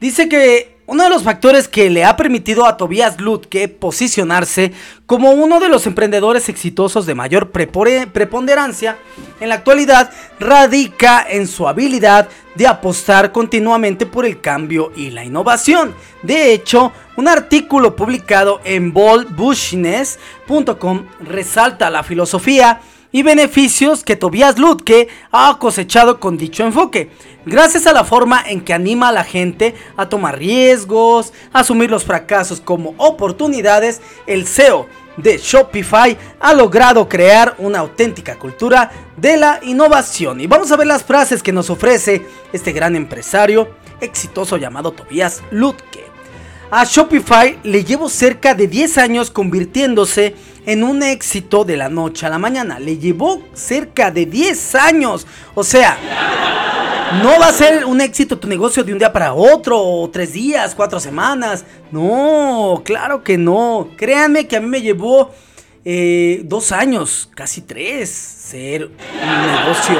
Dice que uno de los factores que le ha permitido a Tobias Lutke posicionarse como uno de los emprendedores exitosos de mayor preponderancia en la actualidad radica en su habilidad de apostar continuamente por el cambio y la innovación. De hecho, un artículo publicado en boldbushness.com resalta la filosofía y beneficios que Tobias Lutke ha cosechado con dicho enfoque, gracias a la forma en que anima a la gente a tomar riesgos, a asumir los fracasos como oportunidades, el CEO de Shopify ha logrado crear una auténtica cultura de la innovación. Y vamos a ver las frases que nos ofrece este gran empresario exitoso llamado Tobias Lutke. A Shopify le llevo cerca de 10 años convirtiéndose en un éxito de la noche a la mañana. Le llevó cerca de 10 años. O sea, no va a ser un éxito tu negocio de un día para otro, o tres días, cuatro semanas. No, claro que no. Créanme que a mí me llevó eh, dos años, casi tres, ser un negocio.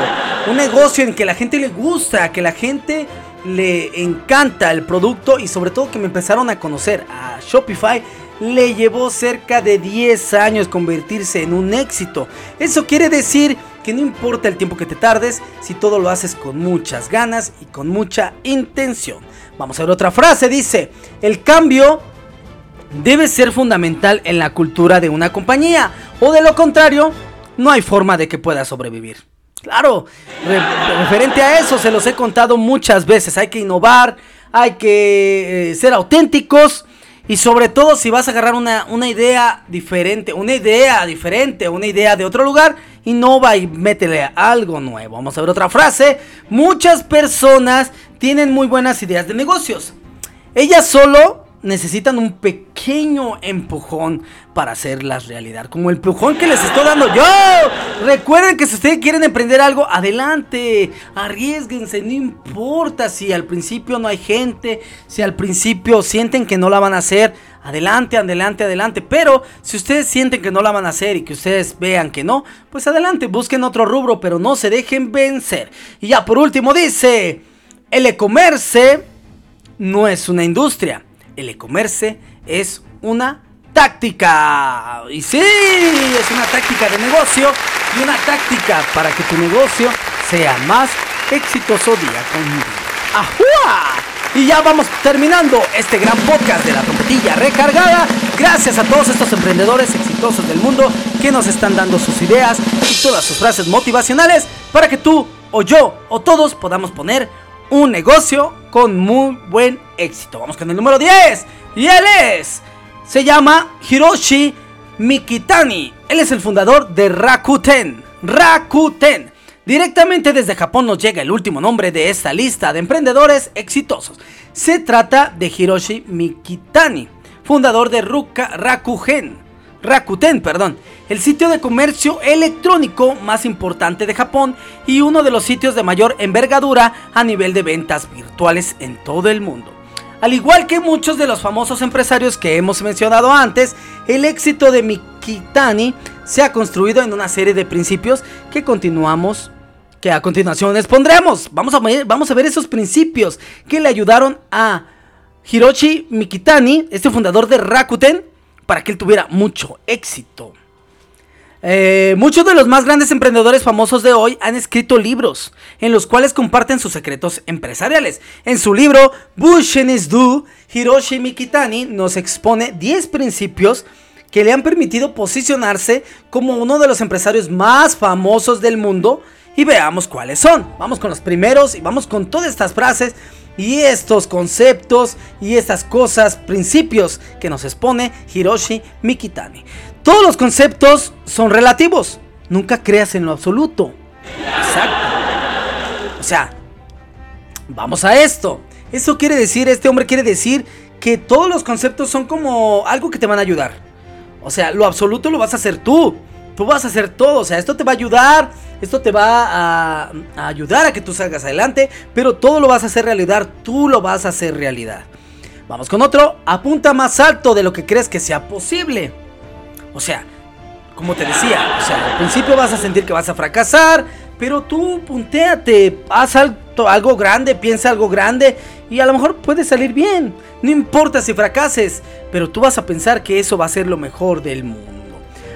Un negocio en que la gente le gusta, que la gente le encanta el producto y sobre todo que me empezaron a conocer a Shopify le llevó cerca de 10 años convertirse en un éxito. Eso quiere decir que no importa el tiempo que te tardes, si todo lo haces con muchas ganas y con mucha intención. Vamos a ver otra frase, dice, el cambio debe ser fundamental en la cultura de una compañía, o de lo contrario, no hay forma de que pueda sobrevivir. Claro, referente a eso se los he contado muchas veces, hay que innovar, hay que eh, ser auténticos y sobre todo si vas a agarrar una, idea diferente, una idea diferente, una idea de otro lugar, innova y métele algo nuevo. Vamos a ver otra frase. Muchas personas tienen muy buenas ideas de negocios. Ellas solo necesitan un pequeño empujón para hacerlas realidad. Como el empujón que les estoy dando yo. Recuerden que si ustedes quieren emprender algo, adelante. Arriesguense. No importa si al principio no hay gente. Si al principio sienten que no la van a hacer. Adelante, adelante, adelante. Pero si ustedes sienten que no la van a hacer y que ustedes vean que no, pues adelante, busquen otro rubro, pero no se dejen vencer. Y ya por último dice, el e-commerce no es una industria el e-commerce es una táctica. Y sí, es una táctica de negocio y una táctica para que tu negocio sea más exitoso día con día. ¡Ajua! Y ya vamos terminando este gran podcast de la trompetilla recargada. Gracias a todos estos emprendedores exitosos del mundo que nos están dando sus ideas y todas sus frases motivacionales para que tú o yo o todos podamos poner un negocio con muy buen éxito. Vamos con el número 10. Y él es. Se llama Hiroshi Mikitani. Él es el fundador de Rakuten. Rakuten. Directamente desde Japón nos llega el último nombre de esta lista de emprendedores exitosos. Se trata de Hiroshi Mikitani, fundador de Ruka, Rakuten. Rakuten, perdón, el sitio de comercio electrónico más importante de Japón y uno de los sitios de mayor envergadura a nivel de ventas virtuales en todo el mundo. Al igual que muchos de los famosos empresarios que hemos mencionado antes, el éxito de Mikitani se ha construido en una serie de principios que continuamos que a continuación les pondremos. Vamos a, ver, vamos a ver esos principios que le ayudaron a Hiroshi Mikitani, este fundador de Rakuten, para que él tuviera mucho éxito. Eh, muchos de los más grandes emprendedores famosos de hoy han escrito libros en los cuales comparten sus secretos empresariales. En su libro Business Do, Hiroshi Mikitani nos expone 10 principios que le han permitido posicionarse como uno de los empresarios más famosos del mundo y veamos cuáles son. Vamos con los primeros y vamos con todas estas frases y estos conceptos y estas cosas, principios que nos expone Hiroshi Mikitani. Todos los conceptos son relativos. Nunca creas en lo absoluto. Exacto. O sea, vamos a esto. Eso quiere decir, este hombre quiere decir que todos los conceptos son como algo que te van a ayudar. O sea, lo absoluto lo vas a hacer tú. Tú vas a hacer todo. O sea, esto te va a ayudar. Esto te va a, ayudar a que tú salgas adelante. Pero todo lo vas a hacer realidad. Tú lo vas a hacer realidad. Vamos con otro. Apunta más alto de lo que crees que sea posible. O sea, como te decía, o sea, al principio vas a sentir que vas a fracasar. Pero tú punteate, haz algo grande, piensa algo grande y a lo mejor puede salir bien. No importa si fracases, pero tú vas a pensar que eso va a ser lo mejor del mundo.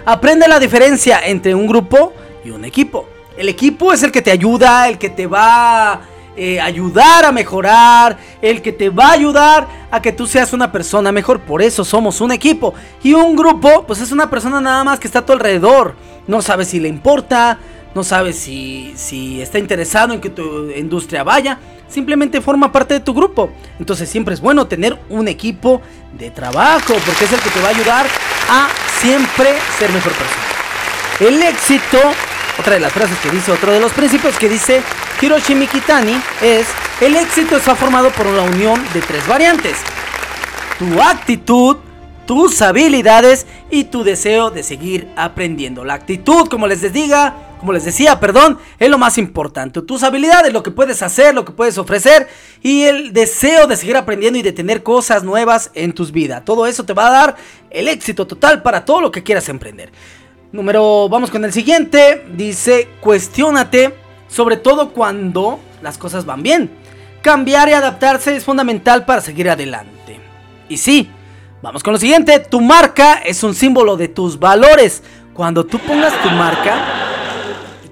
Aprende la diferencia entre un grupo y un equipo. El equipo es el que te ayuda, el que te va a eh, ayudar a mejorar, el que te va a ayudar a que tú seas una persona mejor. Por eso somos un equipo. Y un grupo, pues es una persona nada más que está a tu alrededor. No sabes si le importa, no sabes si, si está interesado en que tu industria vaya. Simplemente forma parte de tu grupo. Entonces siempre es bueno tener un equipo de trabajo porque es el que te va a ayudar a siempre ser mejor persona. El éxito, otra de las frases que dice, otro de los principios que dice Hiroshi Mikitani es, el éxito está formado por una unión de tres variantes. Tu actitud, tus habilidades y tu deseo de seguir aprendiendo. La actitud, como les diga, como les decía, perdón, es lo más importante. Tus habilidades, lo que puedes hacer, lo que puedes ofrecer y el deseo de seguir aprendiendo y de tener cosas nuevas en tus vidas. Todo eso te va a dar el éxito total para todo lo que quieras emprender. Número, vamos con el siguiente. Dice, cuestiónate, sobre todo cuando las cosas van bien. Cambiar y adaptarse es fundamental para seguir adelante. Y sí, vamos con lo siguiente. Tu marca es un símbolo de tus valores. Cuando tú pongas tu marca,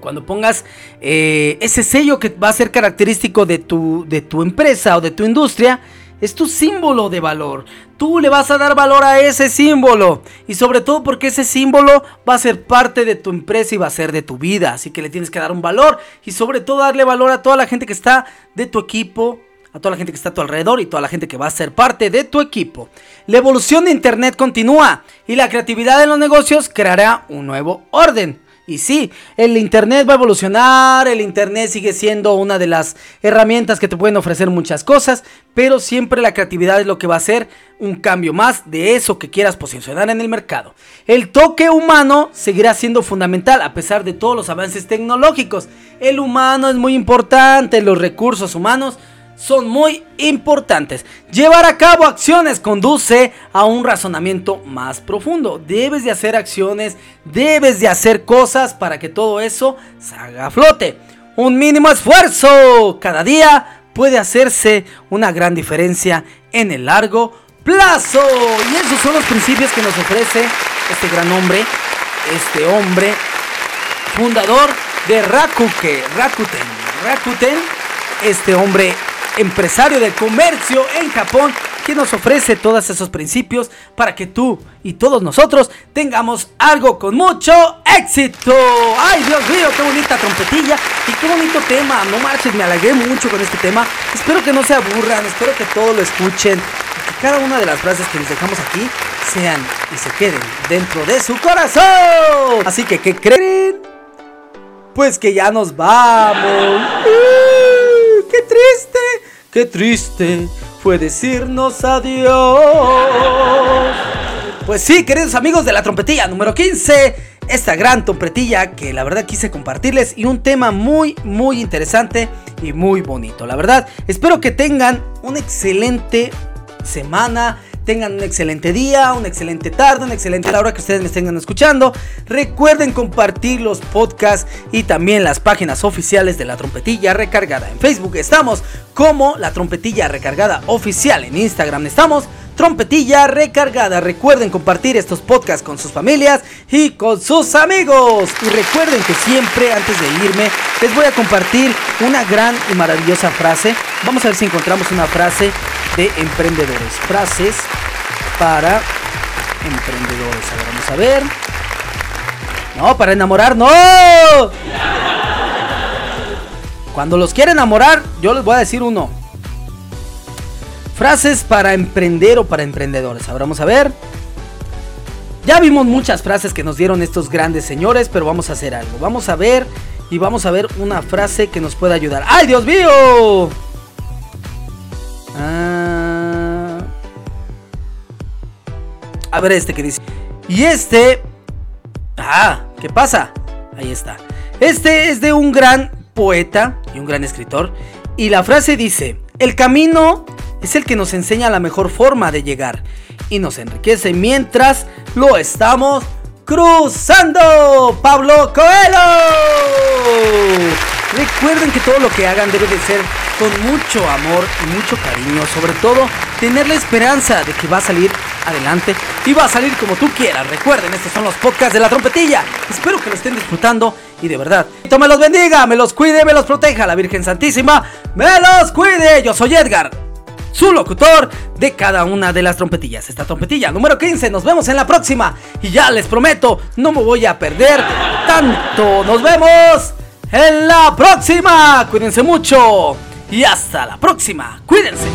cuando pongas eh, ese sello que va a ser característico de tu, de tu empresa o de tu industria, es tu símbolo de valor. Tú le vas a dar valor a ese símbolo. Y sobre todo porque ese símbolo va a ser parte de tu empresa y va a ser de tu vida. Así que le tienes que dar un valor. Y sobre todo darle valor a toda la gente que está de tu equipo. A toda la gente que está a tu alrededor y toda la gente que va a ser parte de tu equipo. La evolución de Internet continúa y la creatividad de los negocios creará un nuevo orden. Y sí, el Internet va a evolucionar, el Internet sigue siendo una de las herramientas que te pueden ofrecer muchas cosas, pero siempre la creatividad es lo que va a hacer un cambio más de eso que quieras posicionar en el mercado. El toque humano seguirá siendo fundamental a pesar de todos los avances tecnológicos. El humano es muy importante, los recursos humanos son muy importantes. Llevar a cabo acciones conduce a un razonamiento más profundo. Debes de hacer acciones, debes de hacer cosas para que todo eso salga a flote. Un mínimo esfuerzo cada día puede hacerse una gran diferencia en el largo plazo. Y esos son los principios que nos ofrece este gran hombre, este hombre fundador de Rakuke, Rakuten, Rakuten, este hombre empresario del comercio en Japón, que nos ofrece todos esos principios para que tú y todos nosotros tengamos algo con mucho éxito. Ay, Dios mío, qué bonita trompetilla y qué bonito tema. No marches, me alegré mucho con este tema. Espero que no se aburran, espero que todos lo escuchen. Que cada una de las frases que les dejamos aquí sean y se queden dentro de su corazón. Así que, ¿qué creen? Pues que ya nos vamos. ¡Qué triste! ¡Qué triste fue decirnos adiós! Pues sí, queridos amigos de la trompetilla número 15, esta gran trompetilla que la verdad quise compartirles y un tema muy, muy interesante y muy bonito. La verdad, espero que tengan un excelente semana. Tengan un excelente día, una excelente tarde, una excelente hora que ustedes me estén escuchando. Recuerden compartir los podcasts y también las páginas oficiales de la trompetilla recargada. En Facebook estamos como la trompetilla recargada oficial. En Instagram estamos trompetilla recargada. Recuerden compartir estos podcasts con sus familias y con sus amigos. Y recuerden que siempre antes de irme les voy a compartir una gran y maravillosa frase. Vamos a ver si encontramos una frase de emprendedores. Frases para emprendedores. A ver, vamos a ver. No, para enamorar, no. Cuando los quiere enamorar, yo les voy a decir uno. Frases para emprender o para emprendedores. Ahora vamos a ver. Ya vimos muchas frases que nos dieron estos grandes señores, pero vamos a hacer algo. Vamos a ver y vamos a ver una frase que nos pueda ayudar. ¡Ay, Dios mío! Ah. A ver este que dice. Y este... Ah, ¿qué pasa? Ahí está. Este es de un gran poeta y un gran escritor. Y la frase dice, el camino es el que nos enseña la mejor forma de llegar y nos enriquece mientras lo estamos cruzando. Pablo Coelho. Recuerden que todo lo que hagan debe de ser con mucho amor y mucho cariño. Sobre todo, tener la esperanza de que va a salir adelante y va a salir como tú quieras. Recuerden, estos son los podcasts de la trompetilla. Espero que lo estén disfrutando y de verdad, me los bendiga, me los cuide, me los proteja. La Virgen Santísima me los cuide. Yo soy Edgar su locutor de cada una de las trompetillas. Esta trompetilla número 15, nos vemos en la próxima. Y ya les prometo, no me voy a perder tanto. Nos vemos en la próxima. Cuídense mucho. Y hasta la próxima. Cuídense.